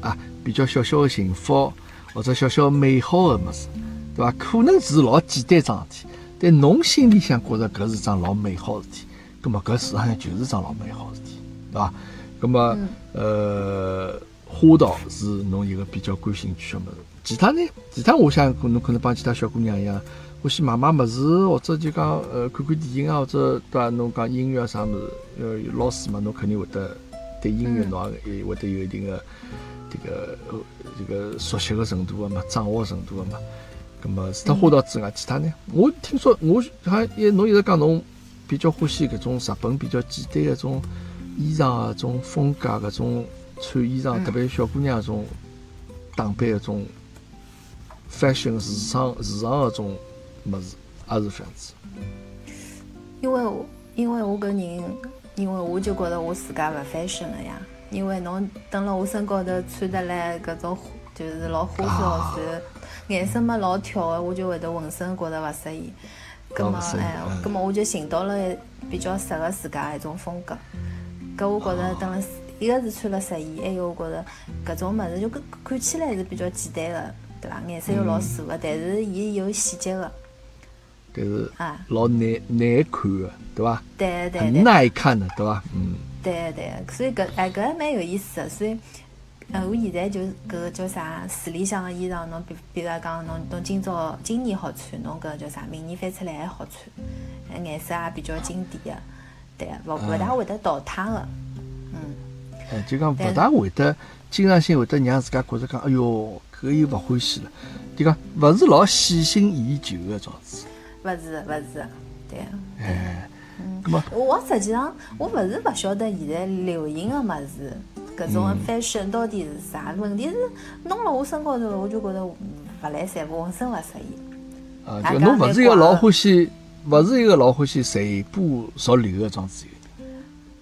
啊比较小小的幸福或者小小美好的物事，对伐？可能是老简单桩事体，但侬心里向觉着搿是桩老美好事体，葛末搿实际上就是桩老美好事体，对伐？葛末呃。花道是侬一个比较感兴趣的物事，其他呢？其他我想可能可能帮其他小姑娘一样，欢喜买买物事，或者就讲呃看看电影啊，或者对伐？侬讲音乐啥物事，呃老师嘛，侬肯定会得对音乐侬也会得有一定的这个这个熟悉的程度的嘛，掌握程度的嘛。那么除脱花道之外，其他呢？我听说我好像也侬一直讲侬比较欢喜搿种日本比较简单的种衣裳啊，种风格搿种。穿衣裳，特别小姑娘种打扮，一种 fashion 时尚时尚搿种物事，也是这样子。因为因为我搿人，因为我就觉得我自家勿 fashion 了呀。因为侬蹲辣我身高头穿得来搿种就是老花枝老算，颜色嘛老挑的，我就会得浑身觉得勿适意。葛么哎，葛么我就寻到了比较适合自家一种风格。搿我觉着蹲辣一个是穿了适意，还有我觉着搿种物事就看看起来是比较简单的，对伐？颜色又老素个，但是伊有细节个。但是啊，老难难看的，对伐？对对对。很耐看的，对伐？嗯。对对，所以搿哎搿还蛮有意思的，所以，呃，我现在就搿个叫啥，市里向的衣裳，侬比比如讲，侬侬今朝今年好穿，侬搿叫啥，明年翻出来还好穿，颜色也比较经典的，对，勿勿大会得淘汰的，嗯。哎，就讲勿大会得，经常性会得让自家觉着讲，哎哟，搿又勿欢喜了，就讲勿是老喜新厌旧个状子。勿是勿是，对。哎。我实际上我勿是勿晓得现在流行个物事，搿种 fashion 到底是啥？问题是弄了我身高头，我就觉得勿来三，浑身勿适意。啊，就侬勿是一个老欢喜，勿是一个老欢喜随波逐流个装子。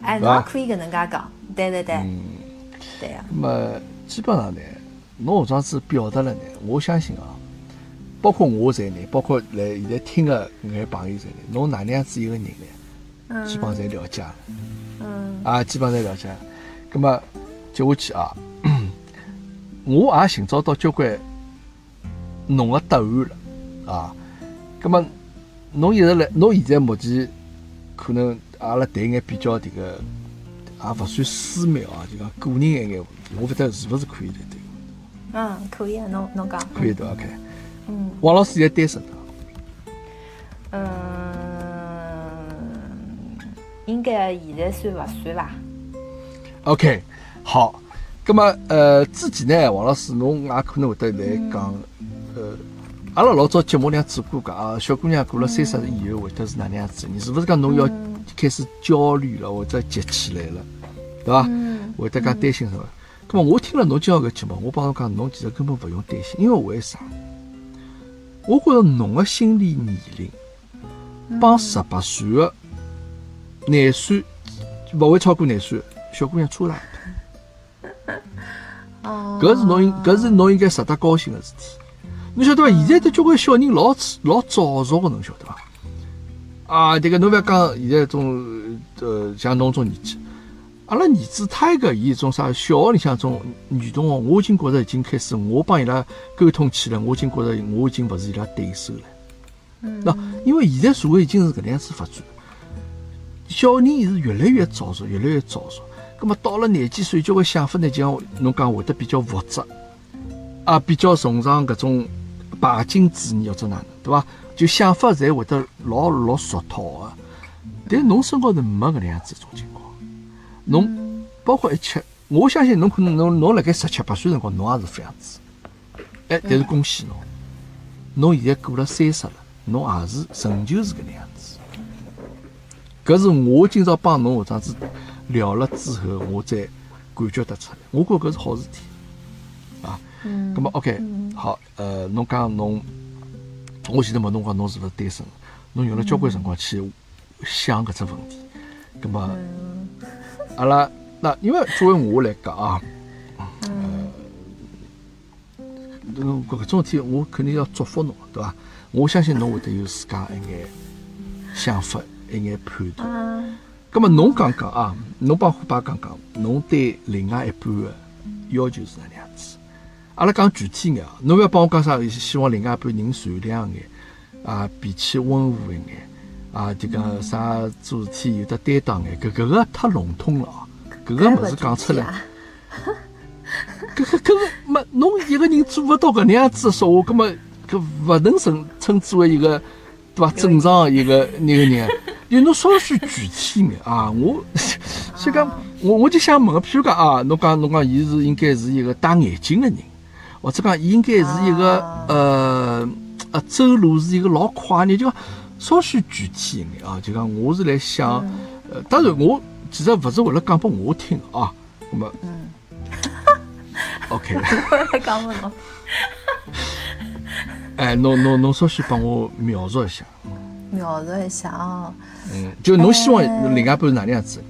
哎，侬可以搿能介讲，对对对，嗯，对呀。那么基本上呢，侬搿装子表达了呢，我相信啊，包括我在内，包括来现在听的眼朋友在内，侬哪能样子一个人呢？基本上侪了解了，嗯，啊，基本上侪了解。那么接下去啊，我也寻找到交关侬个答案了，啊，那么侬一直来，侬现在目前可能阿拉谈眼比较迭个，也勿算私密啊，就讲个人一眼问题，我勿得是勿是可以来对？嗯，可以啊，侬侬讲。可以的，OK。嗯。王老师现在单身的。嗯。应该现在算勿算伐？OK，好。咁么，呃，之前呢，王老师侬也可能会得来讲，呃，阿拉老早节目里做过讲啊，小姑娘过了三十以后会得是哪能样子？你是勿是讲侬要开始焦虑了，或者急起来了，对伐？会得讲担心什么？那么，我听了侬今朝个节目，我帮侬讲，侬其实根本勿用担心，因为为啥？我觉着侬个心理年龄帮十八岁个。廿岁勿会超过廿岁，小姑娘差大。哦，搿是侬应搿是侬应该值得高兴个事体。侬晓得伐？现在的交关小人老老早熟个，侬晓得伐？啊，迭个侬勿要讲现在种呃像侬种年纪，阿拉儿子他一个伊种啥小学里向种女同学，我已经觉着已经开始，我帮伊拉沟通起来，我已经觉着我已经勿是伊拉对手了。嗯，那因为现在社会已经是搿能样子发展。小人是越来越早熟，越来越早熟。葛么到了廿几岁，交关想法呢，就像侬讲会得比较复杂，啊，比较崇尚搿种拜金主义或者哪能，对伐？就想法侪会得老老俗套个。但侬身高头没搿能样子种情况，侬包括一切，我相信侬可能侬侬辣盖十七八岁辰光侬也是这样子。哎，但是恭喜侬，侬现在过了三十了，侬也是仍旧是搿能样子。搿是我今朝帮侬搿样子聊了之后，我再感觉得出来。我觉搿是好事体啊。嗯。咁么 OK，好，呃，侬讲侬，我前头问侬讲侬是勿是单身？侬用了交关辰光去想搿只问题。咁么，阿拉那因为作为我来讲啊，呃，搿搿种事体我肯定要祝福侬，对伐？我相信侬会得有自家一眼想法。一眼判断，咁么侬讲讲啊，侬帮虎爸讲讲，侬对另外一半的要求是哪能样子？阿拉讲具体眼啊，侬勿要帮我讲啥，希望另外一半人善良眼，啊，脾气温和一眼，啊，就讲啥做事体有得担当眼，搿搿个太笼统了啊，搿个物事讲出来，搿搿搿个没侬一个人做勿到搿能样子说话，搿么搿勿能称称之为一个对伐？正常一个那个人。有侬稍许具体眼啊！我所以讲，我我就想问个，譬如讲啊，侬讲侬讲，伊是应该是一个戴眼镜的人，或者讲伊应该是一个呃呃走路是一个老快的，就讲稍许具体一眼啊！就讲我是来想，呃，当然我其实勿是为了讲拨我听啊，那么嗯，OK，我来讲勿侬。哎，侬侬侬稍许帮我描述一下。描述一下啊。嗯，就侬希望另外一半是哪能样子？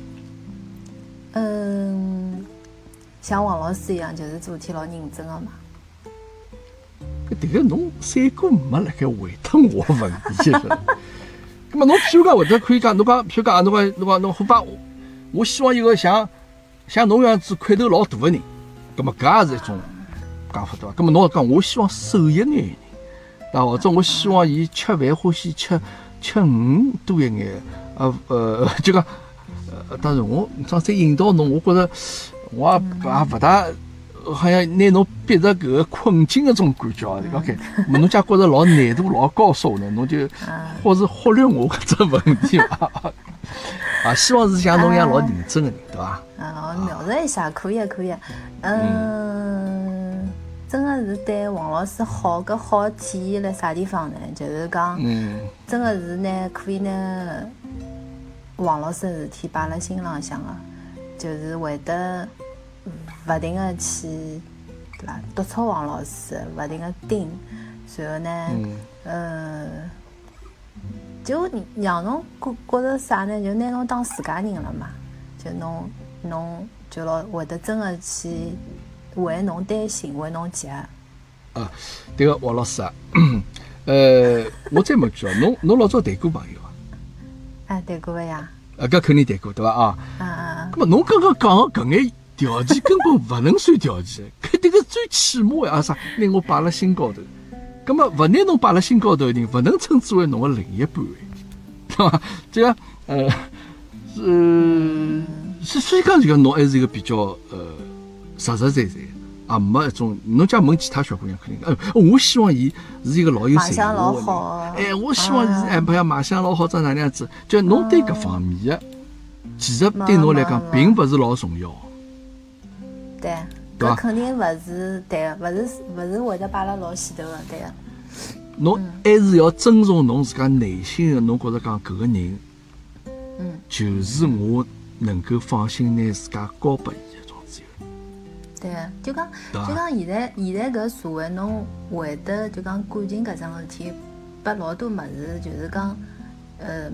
嗯，像王老师一样，就是做体老认真的嘛。迭个侬三哥没辣盖回答我问题，其实。那么侬譬如讲，或者可以讲，侬讲譬如讲，侬讲侬讲侬虎爸，我希望一个像像侬样子块头老大的人，那么搿也是一种讲法对伐？那么侬讲，我希望瘦一眼的人，啊，或者我希望伊吃饭欢喜吃吃鱼多一眼，呃呃，就讲，呃，当然我刚才引导侬，我觉着我也也勿大。好像拿侬逼着搿个困境的种感觉哦，OK，侬假觉着老难度老高手呢，侬就或是忽略我搿只问题伐？啊，希望是像侬一样老认真的人，对伐？啊，我描述一下，可以，可以。嗯，真的是对王老师好，搿好体现辣啥地方呢？就是讲，真的是呢，可以呢，王老师事体摆辣心浪向个，就是会得。不停个去，对伐？督促王老师，勿停个盯，然后呢，呃，就让侬觉觉着啥呢？就拿侬当自家人了嘛。就侬侬就老会得真个去为侬担心，为侬急。啊，对个王老师啊，呃，我再问句哦，侬侬老早谈过朋友伐？哎，谈过呀。啊，搿肯定谈过，对伐？啊。啊啊。那么侬刚刚讲搿眼。条件根本不能算条件，搿迭个最起码啊啥，拿我摆辣心高头。葛么勿拿侬摆辣心高头的人，勿能称之为侬的另一半，对伐？这个，呃，是，所以讲这个侬还是一个比较呃实实在在，啊，没一种侬讲问其他小姑娘肯定，呃，我希望伊是一个老有才华的，哎，我希望是哎，不要卖相老好，长哪能样子？就侬对搿方面的，其实对侬来讲并不是老重要。对，搿肯定勿是对个，勿是勿是会得摆辣老前头个，对个。侬还是要尊重侬自家内心的，侬觉着讲搿个人，嗯，就是我能够放心拿自家交拨伊的种子由。对个，就讲就讲现在现在搿社会，侬会得就讲感情搿桩事体，拨老多物事，就是讲，呃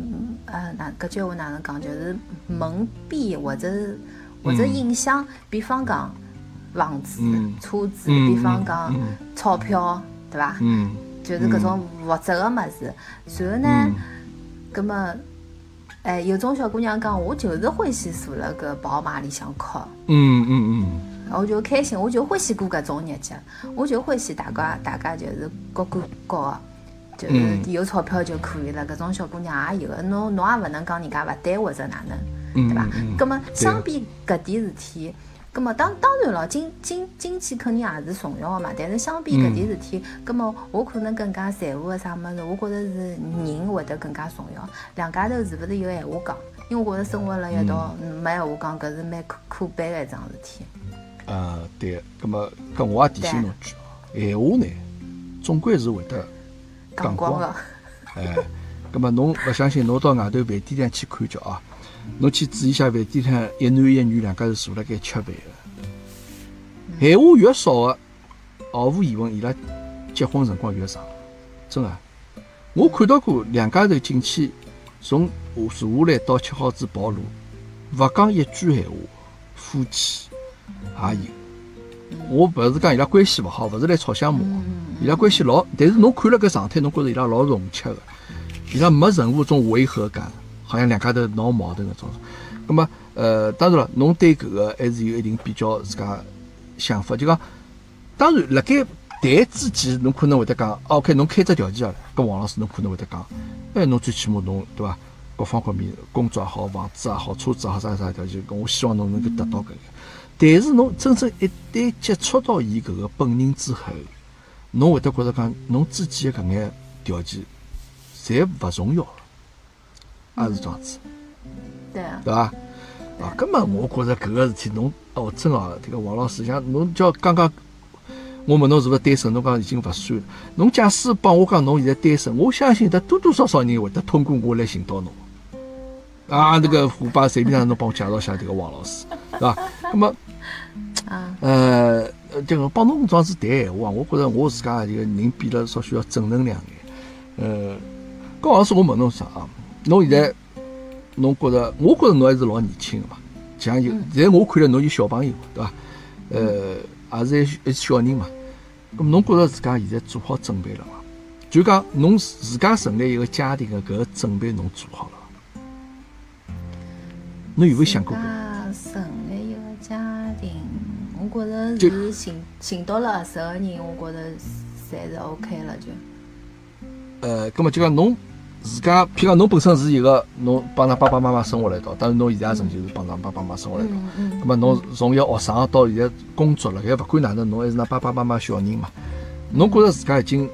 呃，哪搿句话哪能讲？就是蒙蔽或者是。或者影响，比方讲房子、车子，比方讲钞票，对伐？嗯，就是搿种物质个物事。然后呢，葛么，哎，有种小姑娘讲，我就是欢喜坐辣搿宝马里向哭。嗯嗯嗯。我就开心，我就欢喜过搿种日脚，我就欢喜大家大家就是各过各个，就是有钞票就可以了。搿种小姑娘也有，侬侬也勿能讲人家勿对或者哪能。对伐？咁么相比搿点事体，咁么当当然了，经经经济肯定也是重要的嘛。但是相比搿点事体，咁么我可能更加在乎个啥物事？我觉着是人会得更加重要。两家头是勿是有闲话讲？因为我觉着生活辣一道没闲话讲，搿是蛮可可悲个一桩事体。呃，对。咁么，搿我也提醒侬句哦，闲话呢，总归是会得讲光个。哎，咁么侬勿相信，侬到外头饭店里去看叫啊。侬去注意一下饭店上一男一女两家头坐辣盖吃饭的，闲话越少个，毫无疑问，伊拉结婚辰光越长。真个，我看到过两家头进去，从坐下来到吃好子跑路，勿讲一句闲话，夫妻也有。我勿是讲伊拉关系勿好，勿是来吵相骂，伊拉关系老，但是侬看了搿状态，侬觉着伊拉老融洽的，伊拉没任何种违和感。好像两家头闹矛盾搿种，咁么，呃，当然了，侬对搿个还是有一定比较自家想法，就讲，当然，辣盖谈之前，侬可能会得讲，OK，侬开只条件下来，跟王老师侬可能会得讲，哎，侬最起码侬对伐？各方各面，工作也好，房子也好，车子也好，啥啥条件，我希望侬能够得到搿个。但是侬真正一旦接触到伊搿个本人之后，侬会得觉着讲，侬之前的搿眼条件，侪勿重要了。也是这样子，对啊，对吧？啊，根本我觉着搿个事体，侬哦，真哦，这个王老师，像侬叫刚刚，我问侬是勿是单身，侬讲已经勿算了。侬假使帮我讲侬现在单身，我相信得多多少少人会得通过我来寻到侬。啊，那个虎爸随便让侬帮我介绍下这个王老师，是吧？那么，啊，呃，呃，这个帮侬这样子谈闲话，我觉着我自家这个人变得稍许要正能量眼。呃，高老师，我问侬啥啊？侬现在侬觉着，我觉着侬还是老年轻个嘛，像有现在我看来侬有小朋友，对伐？呃，也是一一小人嘛。咁侬觉着自家现在做好准备了伐？就讲侬自家成立一个家庭个搿个准备，侬做好了伐？侬有没有想过？成立一个家庭，我觉着是寻寻到了合适个人，我觉着侪是 OK 了就。呃，咁么就讲侬自家，譬如讲侬本身是一个侬帮㑚爸爸妈妈生活辣一道，当然侬现在成就是帮㑚爸爸妈妈生活辣一道。咁么侬从一个学生到现在工作了，盖勿管哪能，侬还是㑚爸爸妈妈小人嘛？侬觉着自家已经？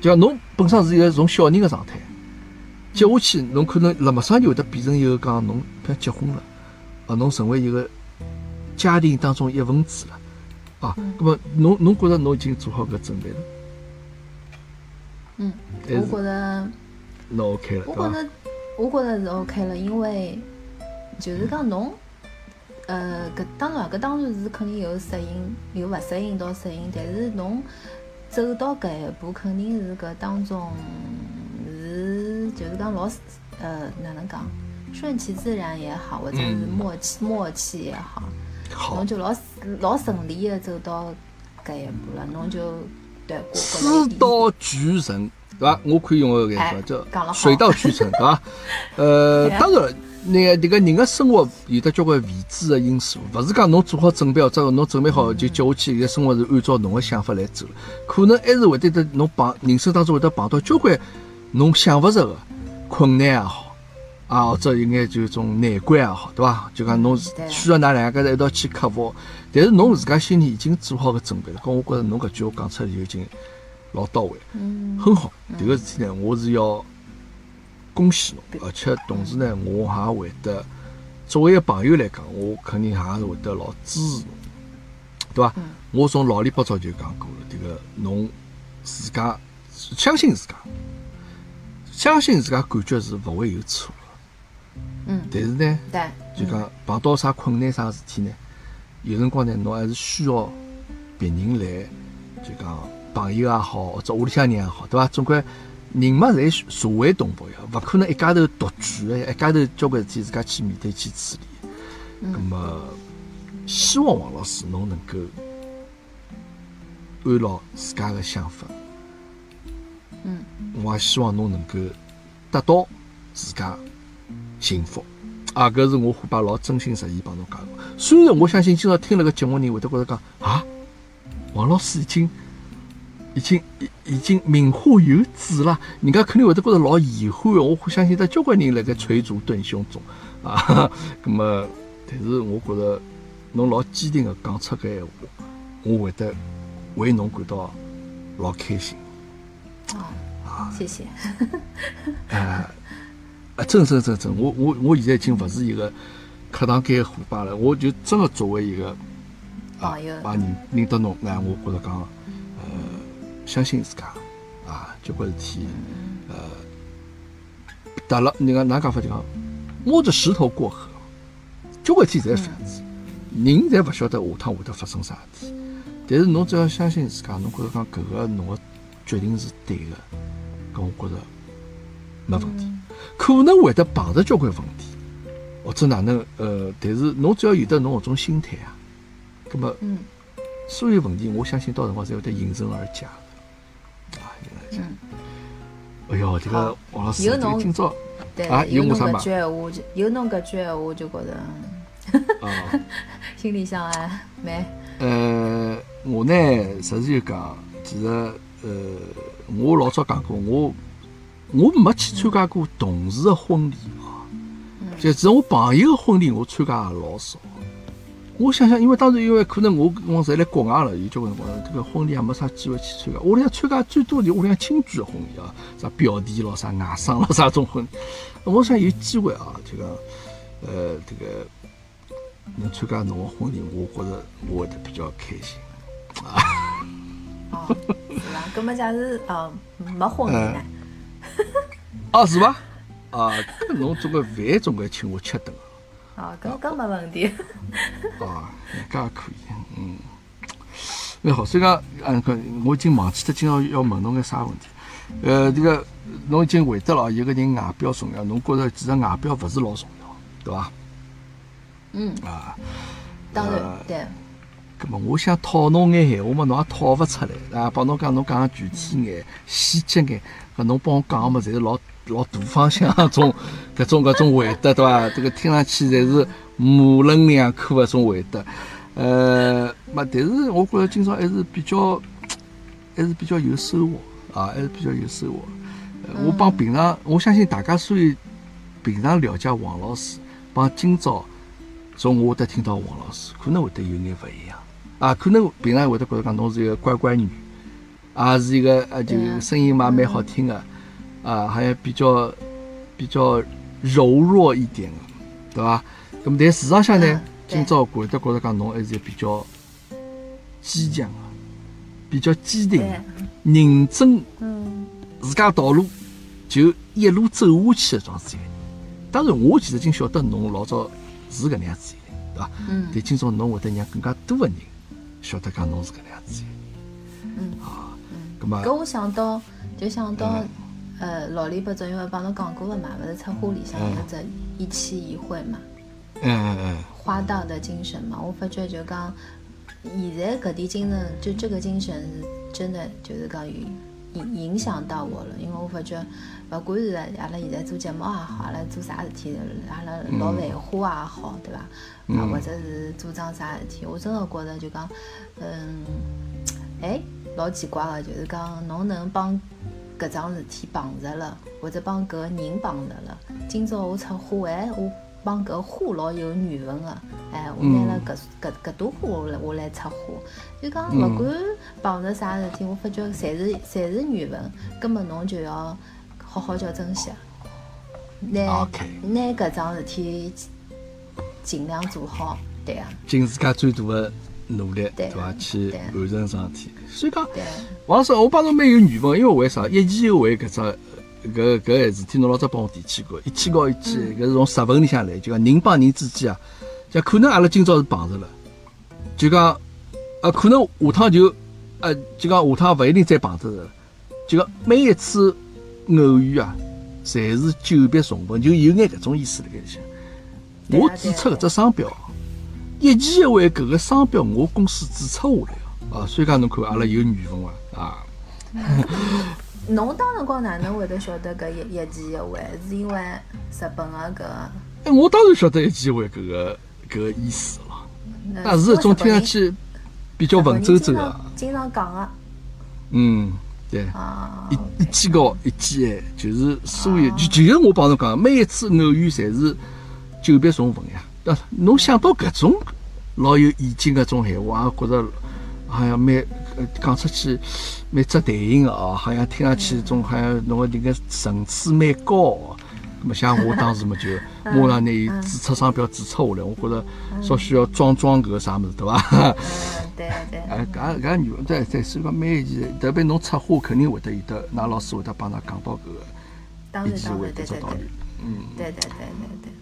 就讲侬本身是一个从小人个状态，接下去侬可能辣马上就会得变成一个讲侬要结婚了，啊，侬成为一个家庭当中一份子了，啊，那么侬侬觉着侬已经做好搿准备了？嗯，我觉得那 OK 了，我觉得，我觉得是 OK 了，因为就是讲侬，呃，搿当然搿当然是肯定有适应，有勿适应到适应，但是侬。走到搿一步，肯定是搿当中是就是讲老呃哪能讲，顺其自然也好，或者是默契默契也好，侬就老老顺利的走到搿一步了，侬就水到渠成，对伐？我可以用个搿个叫水到渠成，对伐？呃，当然。那迭个人个生活有得交关未知的因素，勿是讲侬做好准备，或者侬准备好就接下去现在生活是按照侬个想法来走，可能还是会得得侬碰人生当中会得碰到交关侬想勿着的困难也好，啊或者有眼就种难关也好，对伐？就讲侬需要㑚两个人一道去克服，但是侬自家心里已经做好个准备了，搿我觉着侬搿句话讲出来就已经老到位，嗯，很好。迭个事体呢，我是要。恭喜侬，而且同时呢，我也会得作为一个朋友来讲，我肯定也是会得老支持侬，对伐？我从老里八早就讲过了，这个侬自家相信自家，相信自家感觉是勿会有错的。嗯。但是呢，就讲碰到啥困难啥事体呢？有辰光呢，侬还是需要别人来，就讲朋友也好，或者屋里向人也好，对伐？总归。人嘛，侪社会动物呀，勿可能一家头独居个，一家头交关事体自家去面对去处理。那么，希望王老师侬能够按牢自家个想法。嗯。我也希望侬能够得到自家幸福。啊，搿是我虎爸老真心实意帮侬讲个。虽然我相信今朝听了个节目人会得觉着讲啊，王老师已经。已经已已经名花有主了，人家肯定会得觉得老遗憾的。我相信得交关人辣盖捶足顿胸中啊。那么，但是我觉着侬老坚定的讲出搿闲话，我会得为侬感到老开心。啊，谢谢。啊 啊，真真真真，我我我现在已经勿是一个课堂间虎爸了，我就真的作为一个朋友，把认认得侬，那我觉着讲。呃相信自家啊，交关事体，呃，达了，你看哪讲法就讲，摸着石头过河，交关事体侪是这样子，人侪勿晓得下趟会得发生啥事体，但是侬只要相信自家，侬觉着讲搿个侬个决定是对的，搿我觉着没问题，可能会得碰着交关问题，或者哪能呃，但是侬只要有得侬搿种心态啊，葛么，所有问题我相信到辰光侪会得迎刃而解。嗯，哎哟，这个王老师，有侬今朝啊，有侬搿句闲话，就有侬搿句闲话，就觉着，啊，心里向啊，蛮。呃，我呢，实事求讲，其实，呃，我老早讲过，我我没去参加过同事的婚礼啊，就只我朋友的婚礼，我参加也老少。我想想，因为当时因为可能我我侪在国外了，有交关辰光，这个婚礼也没啥机会去参加。我里向参加最多的屋里向亲眷的婚礼啊，啥表弟咯，啥外甥咯，啥种婚。我想有机会啊，这个呃，这个能参加侬的婚礼，我觉着我会得比较开心啊。哦，是吧？搿么假是呃没婚礼呢？哦，是伐？啊，搿侬总归饭总归请我吃顿。哦，搿搿没问题。哦，搿也可以，嗯。蛮好。所以讲，嗯，搿我已经忘记脱今朝要问侬眼啥问题。呃，这个侬已经回答了，一个人外表重要，侬觉着其实外表勿是老重要，对伐？嗯。啊。当然，对。搿么，我想套侬眼闲话嘛，侬也套勿出来啊！帮侬讲，侬讲具体眼、细节眼，搿侬帮我讲嘛，侪是老老大方向种 搿种搿种回答，对伐？这个听上去侪是模棱两可搿种回答。呃，嘛，但是我觉着今朝还是比较，还是比较有收获啊，还是比较有收获。我帮平常，我相信大家所以平常了解王老师，帮今朝从我得听到王老师，可能会得有眼勿一样。啊，可能平常会得觉得讲侬是一个乖乖女，啊，是一个呃，就声音嘛蛮好听的，啊，好像比较比较柔弱一点的，对伐？那么但事实上呢，今朝会得觉得讲侬还是比较坚强的，比较坚定的，认真，嗯，自家道路就一路走下去的桩事体。当然，我其实已经晓得侬老早是搿能样子的，对伐？嗯。但今朝侬会得让更加多的人。晓得讲侬是搿能样子，嗯啊，嗯，搿我想到就想到，呃，老李八总因为帮侬讲过了嘛，勿是策划里向有只一期一会嘛，嗯嗯嗯，花道的精神嘛，我发觉就讲现在搿点精神，就这个精神是真的就是讲影影响到我了，因为我发觉。勿管是阿拉现在做节目也好，阿拉做啥事体，阿拉老繁花也好，对伐？啊，或者是做桩啥事体，我真的觉着就讲，嗯，哎，老奇怪个，就是讲侬能帮搿桩事体碰着了，或者帮搿个人碰着了。今朝我出花，哎，我帮搿花老有缘分个，哎，我拿了搿搿搿朵花，我来我来插花。就讲勿管碰着啥事体，我发觉侪是侪是缘分，根本侬就要。好好叫珍惜，拿拿搿桩事体尽量做好，对啊，尽自家最大的努力，对伐？去完成桩事体。所以讲，王老师，我帮侬蛮有缘分，因为为啥？一期一会搿只搿搿事体，侬老早帮我提起过，一期高一期，搿是从日文里向来，就讲人帮人之间啊，就可能阿拉今朝是碰着了，就讲呃，可能下趟就呃，就讲下趟勿一定再碰着了，就讲每一次。偶遇啊，侪是久别重逢，就有眼搿种意思辣盖里向。我注册搿只商标，一期一会搿个商标，我公司注册下来个啊，所以讲侬看阿拉有缘分伐？啊。侬当辰光哪能会得晓得搿一一期一会？是因为日本个搿？哎，我当然晓得一期一会搿个搿个意思了。那是一种听上去比较文绉绉个。经常讲个。嗯。对，一一记高一记哎，就是所有就就是我帮侬讲，每一次偶遇侪是久别重逢呀。对，侬想到搿种老有意境搿种闲话，也觉着好像蛮讲出去蛮值台型个哦，好像听上去种好像侬个迭个层次蛮高。咁么像我当时么就马上拿伊注册商标注册下来，我觉着稍许要装装搿个啥物事，对伐？对对。哎，搿搿女对对，所以讲每一件，特别侬策划肯定会得有的，㑚老师会得帮㑚讲到搿个，一句会得做道理。嗯。对对对对对对。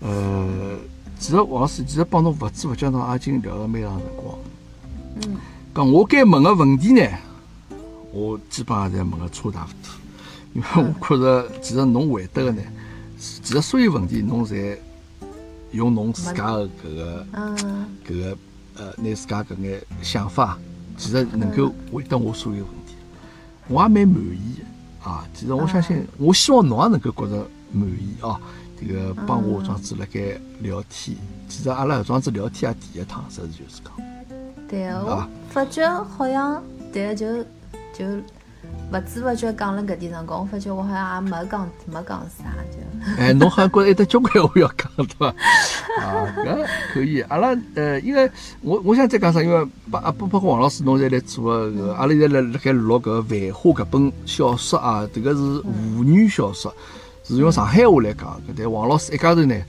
呃，其实王老师其实帮侬勿知勿觉侬已经聊了蛮长辰光。嗯。讲我该问个问题呢，我基本上侪问个差大多。因为我觉着，其实侬回答的呢，其实所有问题侬侪用侬自家的搿个，搿个呃，拿自家搿眼想法，其实能够回答我所有问题，我也蛮满意的啊。其实我相信，我希望侬也能够觉着满意啊。这个帮我这样子辣盖聊天，其实阿拉这样子聊天也第一趟，实事求是讲。对啊，我发觉好像，对，就就。勿知勿觉讲了搿点辰光，我发觉我好像也没讲没讲啥就。哎，侬好像觉着还得交关话要讲对伐？啊，搿可以。阿拉呃，因为我我想再讲啥，因为包不包括王老师侬在来做个，阿拉现在辣辣盖录搿《繁花》搿本小说啊，迭个是妇女小说，是用上海话来讲。搿但王老师一家头呢，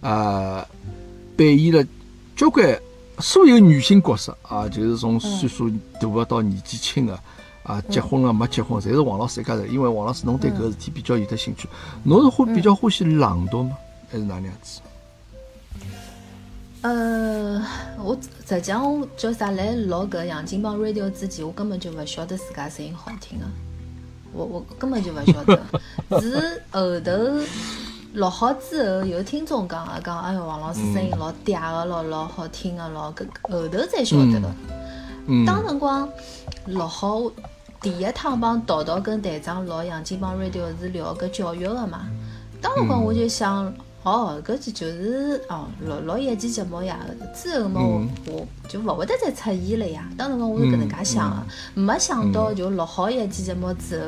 呃，扮演了交关所有女性角色啊，就是从岁数大个到年纪轻个。啊，结婚了没结婚，侪是王老师一家头。因为王老师，侬对搿事体比较有得兴趣。侬是欢比较欢喜朗读吗？还是哪能样子？呃，我实实际上我叫啥来录搿杨金帮 radio 之前，我根本就勿晓得自家声音好听个，我我根本就勿晓得，是后头录好之后，有听众讲啊讲，哎哟，王老师声音老嗲个咯，老好听个咯，搿后头才晓得个。当辰光录好第一趟帮淘淘跟队长录杨金帮 radio 是聊搿教育个嘛，当辰光我就想。哦，搿就就是哦，录录一期节目呀，之后嘛，我我就勿会得再出现了呀。当辰光我是搿能介想的，没想到就录好一期节目之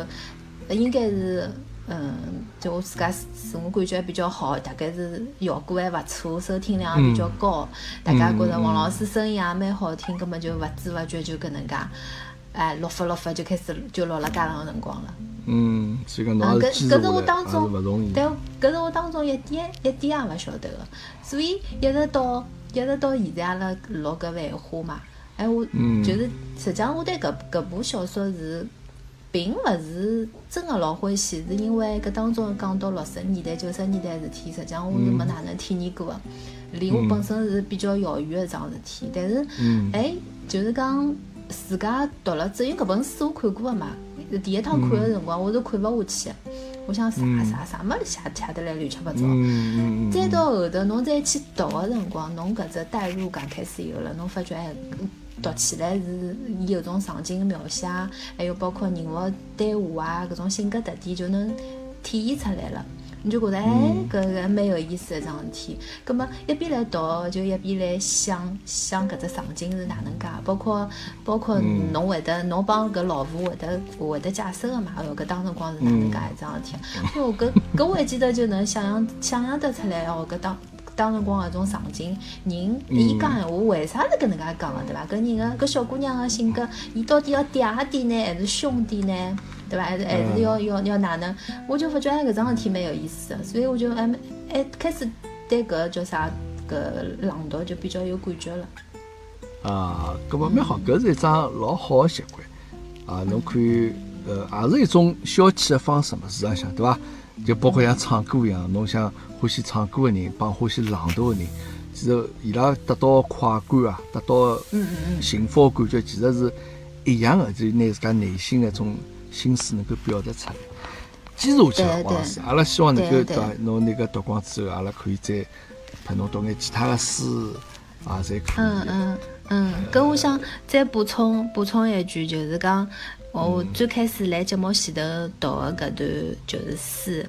后，应该是嗯，就我自家自我感觉比较好，大概是效果还勿错，收听量也比较高，大家觉着王老师声音也蛮好听，根本就勿知勿觉就搿能介，哎，录发录发就开始就录了介长辰光了。嗯，所以讲侬是坚持我当中，勿容易。但搿是我当中一点一点也勿晓得个，所以一直到一直到现在阿拉录搿《繁花》嘛，哎，我就是实际上我对搿搿部小说是并勿是真个老欢喜，是因为搿当中讲到六十年代、九十年代事体，实际上我是没哪能体验过个，离我本身是比较遥远个桩事体。但是，哎，就是讲自家读了只有，搿本书我看过个嘛。第一趟看的辰光，我是看勿下去我想啥啥啥么写写得来乱七八糟。再到后头，侬再去读的辰光，侬搿只代入感开始有了，侬发觉哎，读起来是有种场景的描写，还有包括人物对话啊，搿种性格特点就能体现出来了。你就觉得哎，搿个蛮有意思一桩事体。葛么一边来读，就一边来想想搿只场景是哪能介，包括包括侬会得侬帮搿老婆会得会得解释个嘛？哦，搿当辰光是哪能介一桩事体？哟，搿搿我还记得就能想象想象得出来哦，搿当当辰光搿种场景，人伊讲闲话为啥是搿能介讲个，对伐？搿人个搿小姑娘个性格，伊到底要嗲点呢，还是凶点呢？对伐？还是还是要要要哪能？我就发觉搿桩事体蛮有意思的，所以我就还还开始对搿叫啥搿朗读就比较有感觉了。啊，搿么蛮好，搿是一桩老好个习惯啊！侬可以呃，也是一种消遣个方式嘛，实际上对伐？就包括像唱歌一样，侬像欢喜唱歌个人帮欢喜朗读个人，其实伊拉得到快感啊，得到幸福的感觉，其实是一样的，就拿自家内心的种。心思能够表达出来，坚持下去，王老师，阿拉希望能够到侬那个读光之后，阿拉可以再陪侬读眼其他的书啊，再可以。嗯嗯。嗯，搿我想再补充补充一句，就是讲我最开始来节目前头读的搿段就是诗，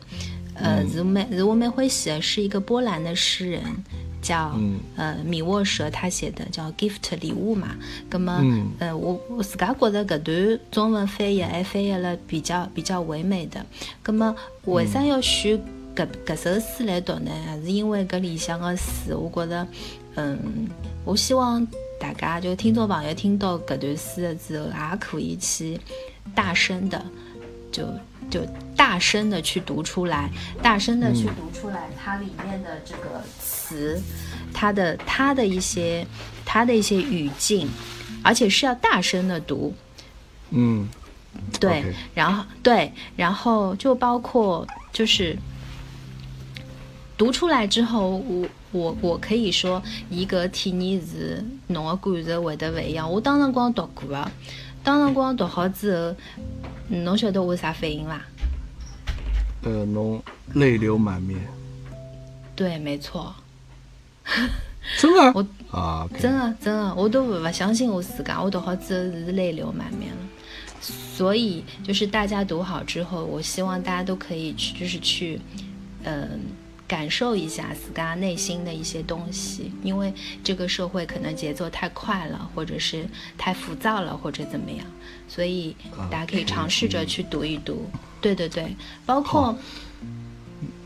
呃，是蛮是我蛮欢喜的，是一个波兰的诗人。叫呃米沃舍他写的叫 gift 礼物嘛，那么呃我我自家觉得搿段中文翻译还翻译了比较比较唯美的，那么为啥要选搿搿首诗来读呢？是因为搿里向的诗，我觉得嗯，我希望大家就听众朋友听到搿段诗的之后，也可以去大声的就。就大声的去读出来，大声的去读出来，它里面的这个词，它的它的一些它的一些语境，而且是要大声的读。嗯，对，然后对，然后就包括就是读出来之后，我我我可以说一个体验是侬的感受会得不一样。我当辰光读过啊，当辰光读好之后。侬晓得我啥反应伐？呃，侬泪流满面。对，没错。真的？我啊，真的真的，我都不相信我自噶，我读好之后是泪流满面了。所以，就是大家读好之后，我希望大家都可以去，就是去，嗯。感受一下自家内心的一些东西，因为这个社会可能节奏太快了，或者是太浮躁了，或者怎么样，所以大家可以尝试着去读一读。对对对，包括，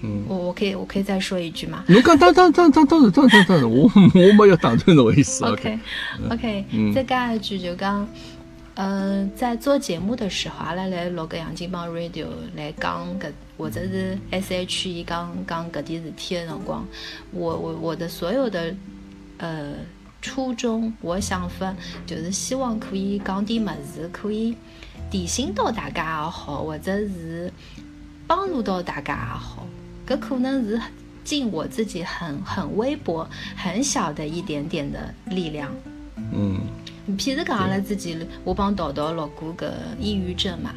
嗯，我我可以我可以再说一句吗？侬讲当当当当当当当当然，我我没有打断侬意思。OK OK，再加一句就讲。嗯，在做节目的时候，阿拉来录个杨金帮 radio 来讲搿，或者是 SHE 讲讲搿点事体的辰光，我我我的所有的呃初衷，我想法就是希望可以讲点物事，可以提醒到大家也好，或者是帮助到大家也好，搿可能是尽我自己很很微薄、很小的一点点的力量。嗯。譬如讲阿拉之前，我帮桃桃录过搿抑郁症嘛，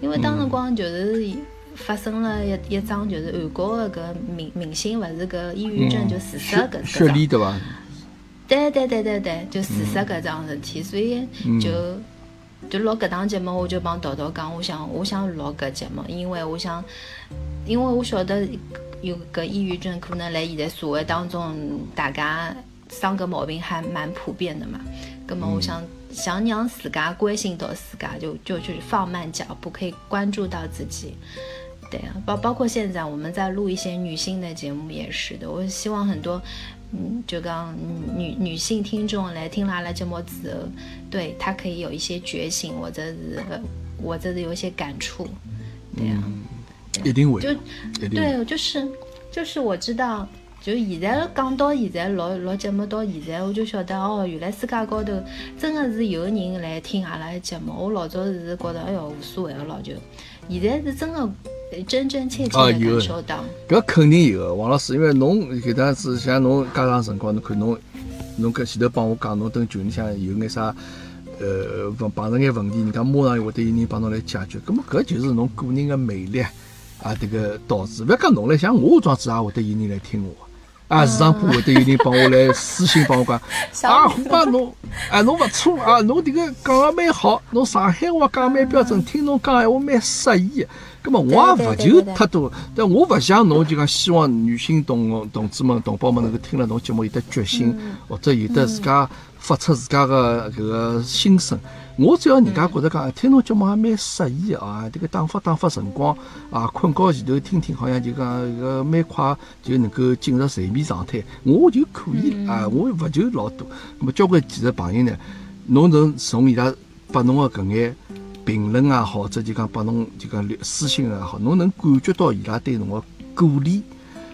因为当辰光就是发生了一一桩就是韩国的搿明明星勿是搿抑郁症就自杀搿搿桩。对伐？对对对对对，就自杀搿桩事体，所以就就录搿档节目，我就帮桃桃讲，我想我想录搿节目，因为我想，因为我晓得有搿抑郁症可能辣现在社会当中，大家生搿毛病还蛮普遍的嘛。那么我想想让自家关心到自家，就就就是放慢脚步，可以关注到自己。对啊，包包括现在我们在录一些女性的节目也是的，我希望很多。嗯，就刚女女性听众来听阿拉节目之后，对她可以有一些觉醒，或者是或者是有一些感触，对啊，一定会，就对，就是就是我知道，就现在讲到现在录录节目到现在，我就晓得哦，原来世界高头真的是有人来听阿拉的节目。我老早是觉得哎哟无所谓个咯，就现在是真个。真真切切的感受到，搿肯定有个，王老师，因为侬搿段子像侬介长辰光，侬看侬侬搿前头帮我讲，侬等群里向有眼啥呃碰碰着眼问题，人家马上会得有人帮侬来解决，葛末搿就是侬个人的魅力啊，迭个导致，勿要讲侬了，像我装子也会得有人来听我，啊，市场部会得有人帮我来私信帮我讲，啊，虎爸侬，啊，侬勿错啊，侬迭个讲个蛮好，侬上海话讲蛮标准，听侬讲闲话蛮适意。那么我也勿求太多，但我勿像侬就讲希望女性同同志们、同胞们能够听了侬节目有得决心，或者有得自家发出自家的搿个心声。我只要人家觉得讲听侬节目还蛮适意啊，这个打发打发辰光啊，困觉前头听听，好像就讲搿个蛮快就能够进入睡眠状态，我就可以了啊，我勿求老多。那么交关其实朋友呢，侬能从伊拉拨侬的搿眼。评论也好，或者就讲拨侬就讲私信也好，侬能感觉到伊拉对侬个鼓励，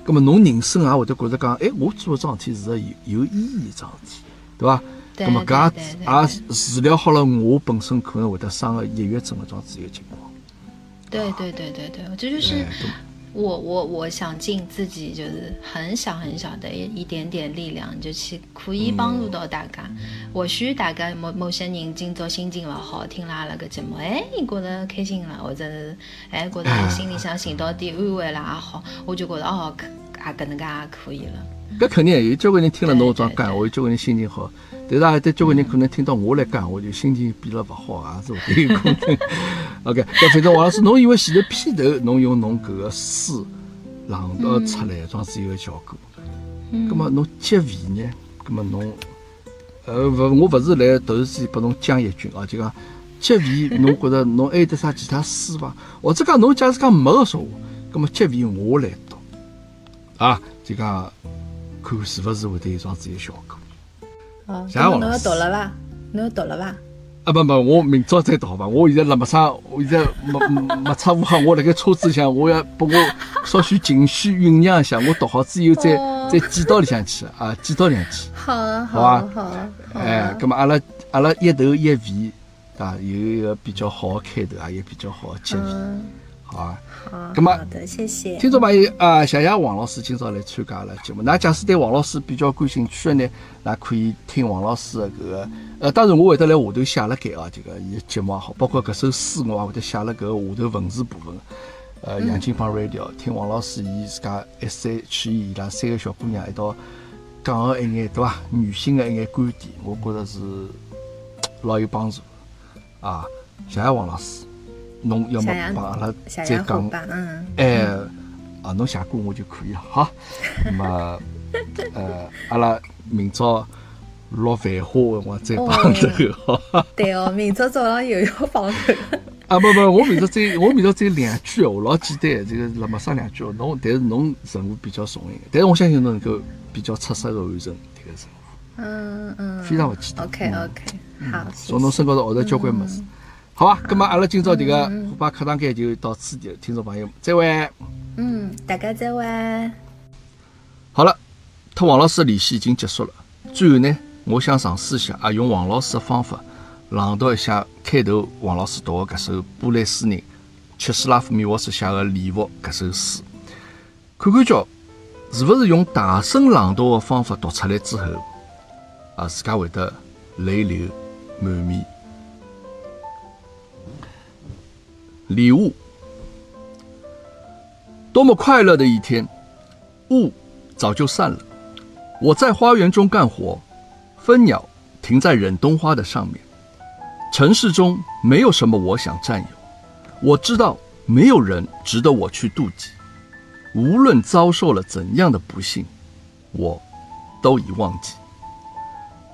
葛么侬人生也会得觉着讲，哎，我做个桩事体是个有有意义桩事体，对伐？葛么搿也也治疗好了我本身可能会得生个抑郁症搿桩子一个情况。对对对对对，这就是。我我我想尽自己就是很小很小的一一点点力量，就去可以帮助到大家。或许大家某某些人今朝心情勿好，听了阿拉个节目，哎，觉得开心了，或者是哎觉得心里想寻到点安慰了也好，我就觉得哦，也搿能介也可以了。搿肯定有交关人听了侬这讲，话，有交关人心情好。但是还得交关人可能听到我来讲，我就心情变了勿好，也是会有可能。OK，搿反正王老师，侬因为前头片头侬用侬搿个书朗读出来，装是有个效果。嗯。葛末侬结尾呢？葛末侬呃勿，我勿是来突然之间拨侬讲一句啊，就讲结尾侬觉着侬还有得啥其他书伐？或者讲侬假使讲没个说话，葛末结尾我来读啊，就讲看是勿是会得有桩子有效果。哦，侬要读了伐？侬要读了伐？啊不不，我明朝再读吧。我现在辣没啥，我现在没没差五号，我辣盖车子里向，我要拨我稍许情绪酝酿一下。我读好之后再再寄到里向去啊，寄到里向去。好啊，好啊，好啊。哎，那么阿拉阿拉一头一尾啊，有一个比较好的开头也有比较好的结尾。好啊，好，咁么好的，谢谢。听众朋友啊，谢谢王老师今朝来参加了节目。那假使对王老师比较感兴趣的呢，那可以听王老师的搿个。呃，当然我会得来下头写了盖啊，这个伊节目也好，包括搿首诗我也会得写了搿个下头文字部分。呃，杨金芳 Radio 听王老师伊自家 S H E 伊拉三个小姑娘一道讲个一眼对伐？女性的一眼观点，我觉着是老有帮助啊。谢谢王老师。侬要么帮阿拉再讲，哎，啊，侬写过我就可以了，好。那么，呃，阿拉明朝落繁花的话再帮头，好。对哦，明朝早上又要帮头。啊不不，我明朝再我明朝再两句话，老简单，这个那么上两句话，侬但是侬任务比较重一点，但是我相信侬能够比较出色的完成这个任务。嗯嗯。非常不简单。OK OK，好。从侬身高头学着交关么子。好吧，那么阿拉今朝这个虎爸课堂间就到此地，听众朋友再会。嗯，大家再会。好了，和王老师的联系已经结束了。最后呢，我想尝试一下，啊，用王老师的方法朗读一下开头王老师读的搿首波兰诗人切斯拉夫米沃斯写的《礼物》搿首诗，看看叫是勿是用大声朗读的方法读出来之后，啊，自家会得泪流满面。礼物，多么快乐的一天！雾早就散了，我在花园中干活，蜂鸟停在忍冬花的上面。城市中没有什么我想占有，我知道没有人值得我去妒忌。无论遭受了怎样的不幸，我都已忘记。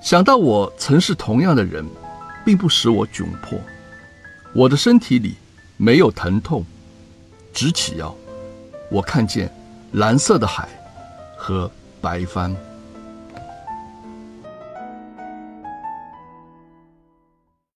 想到我曾是同样的人，并不使我窘迫。我的身体里没有疼痛，直起腰，我看见蓝色的海和白帆。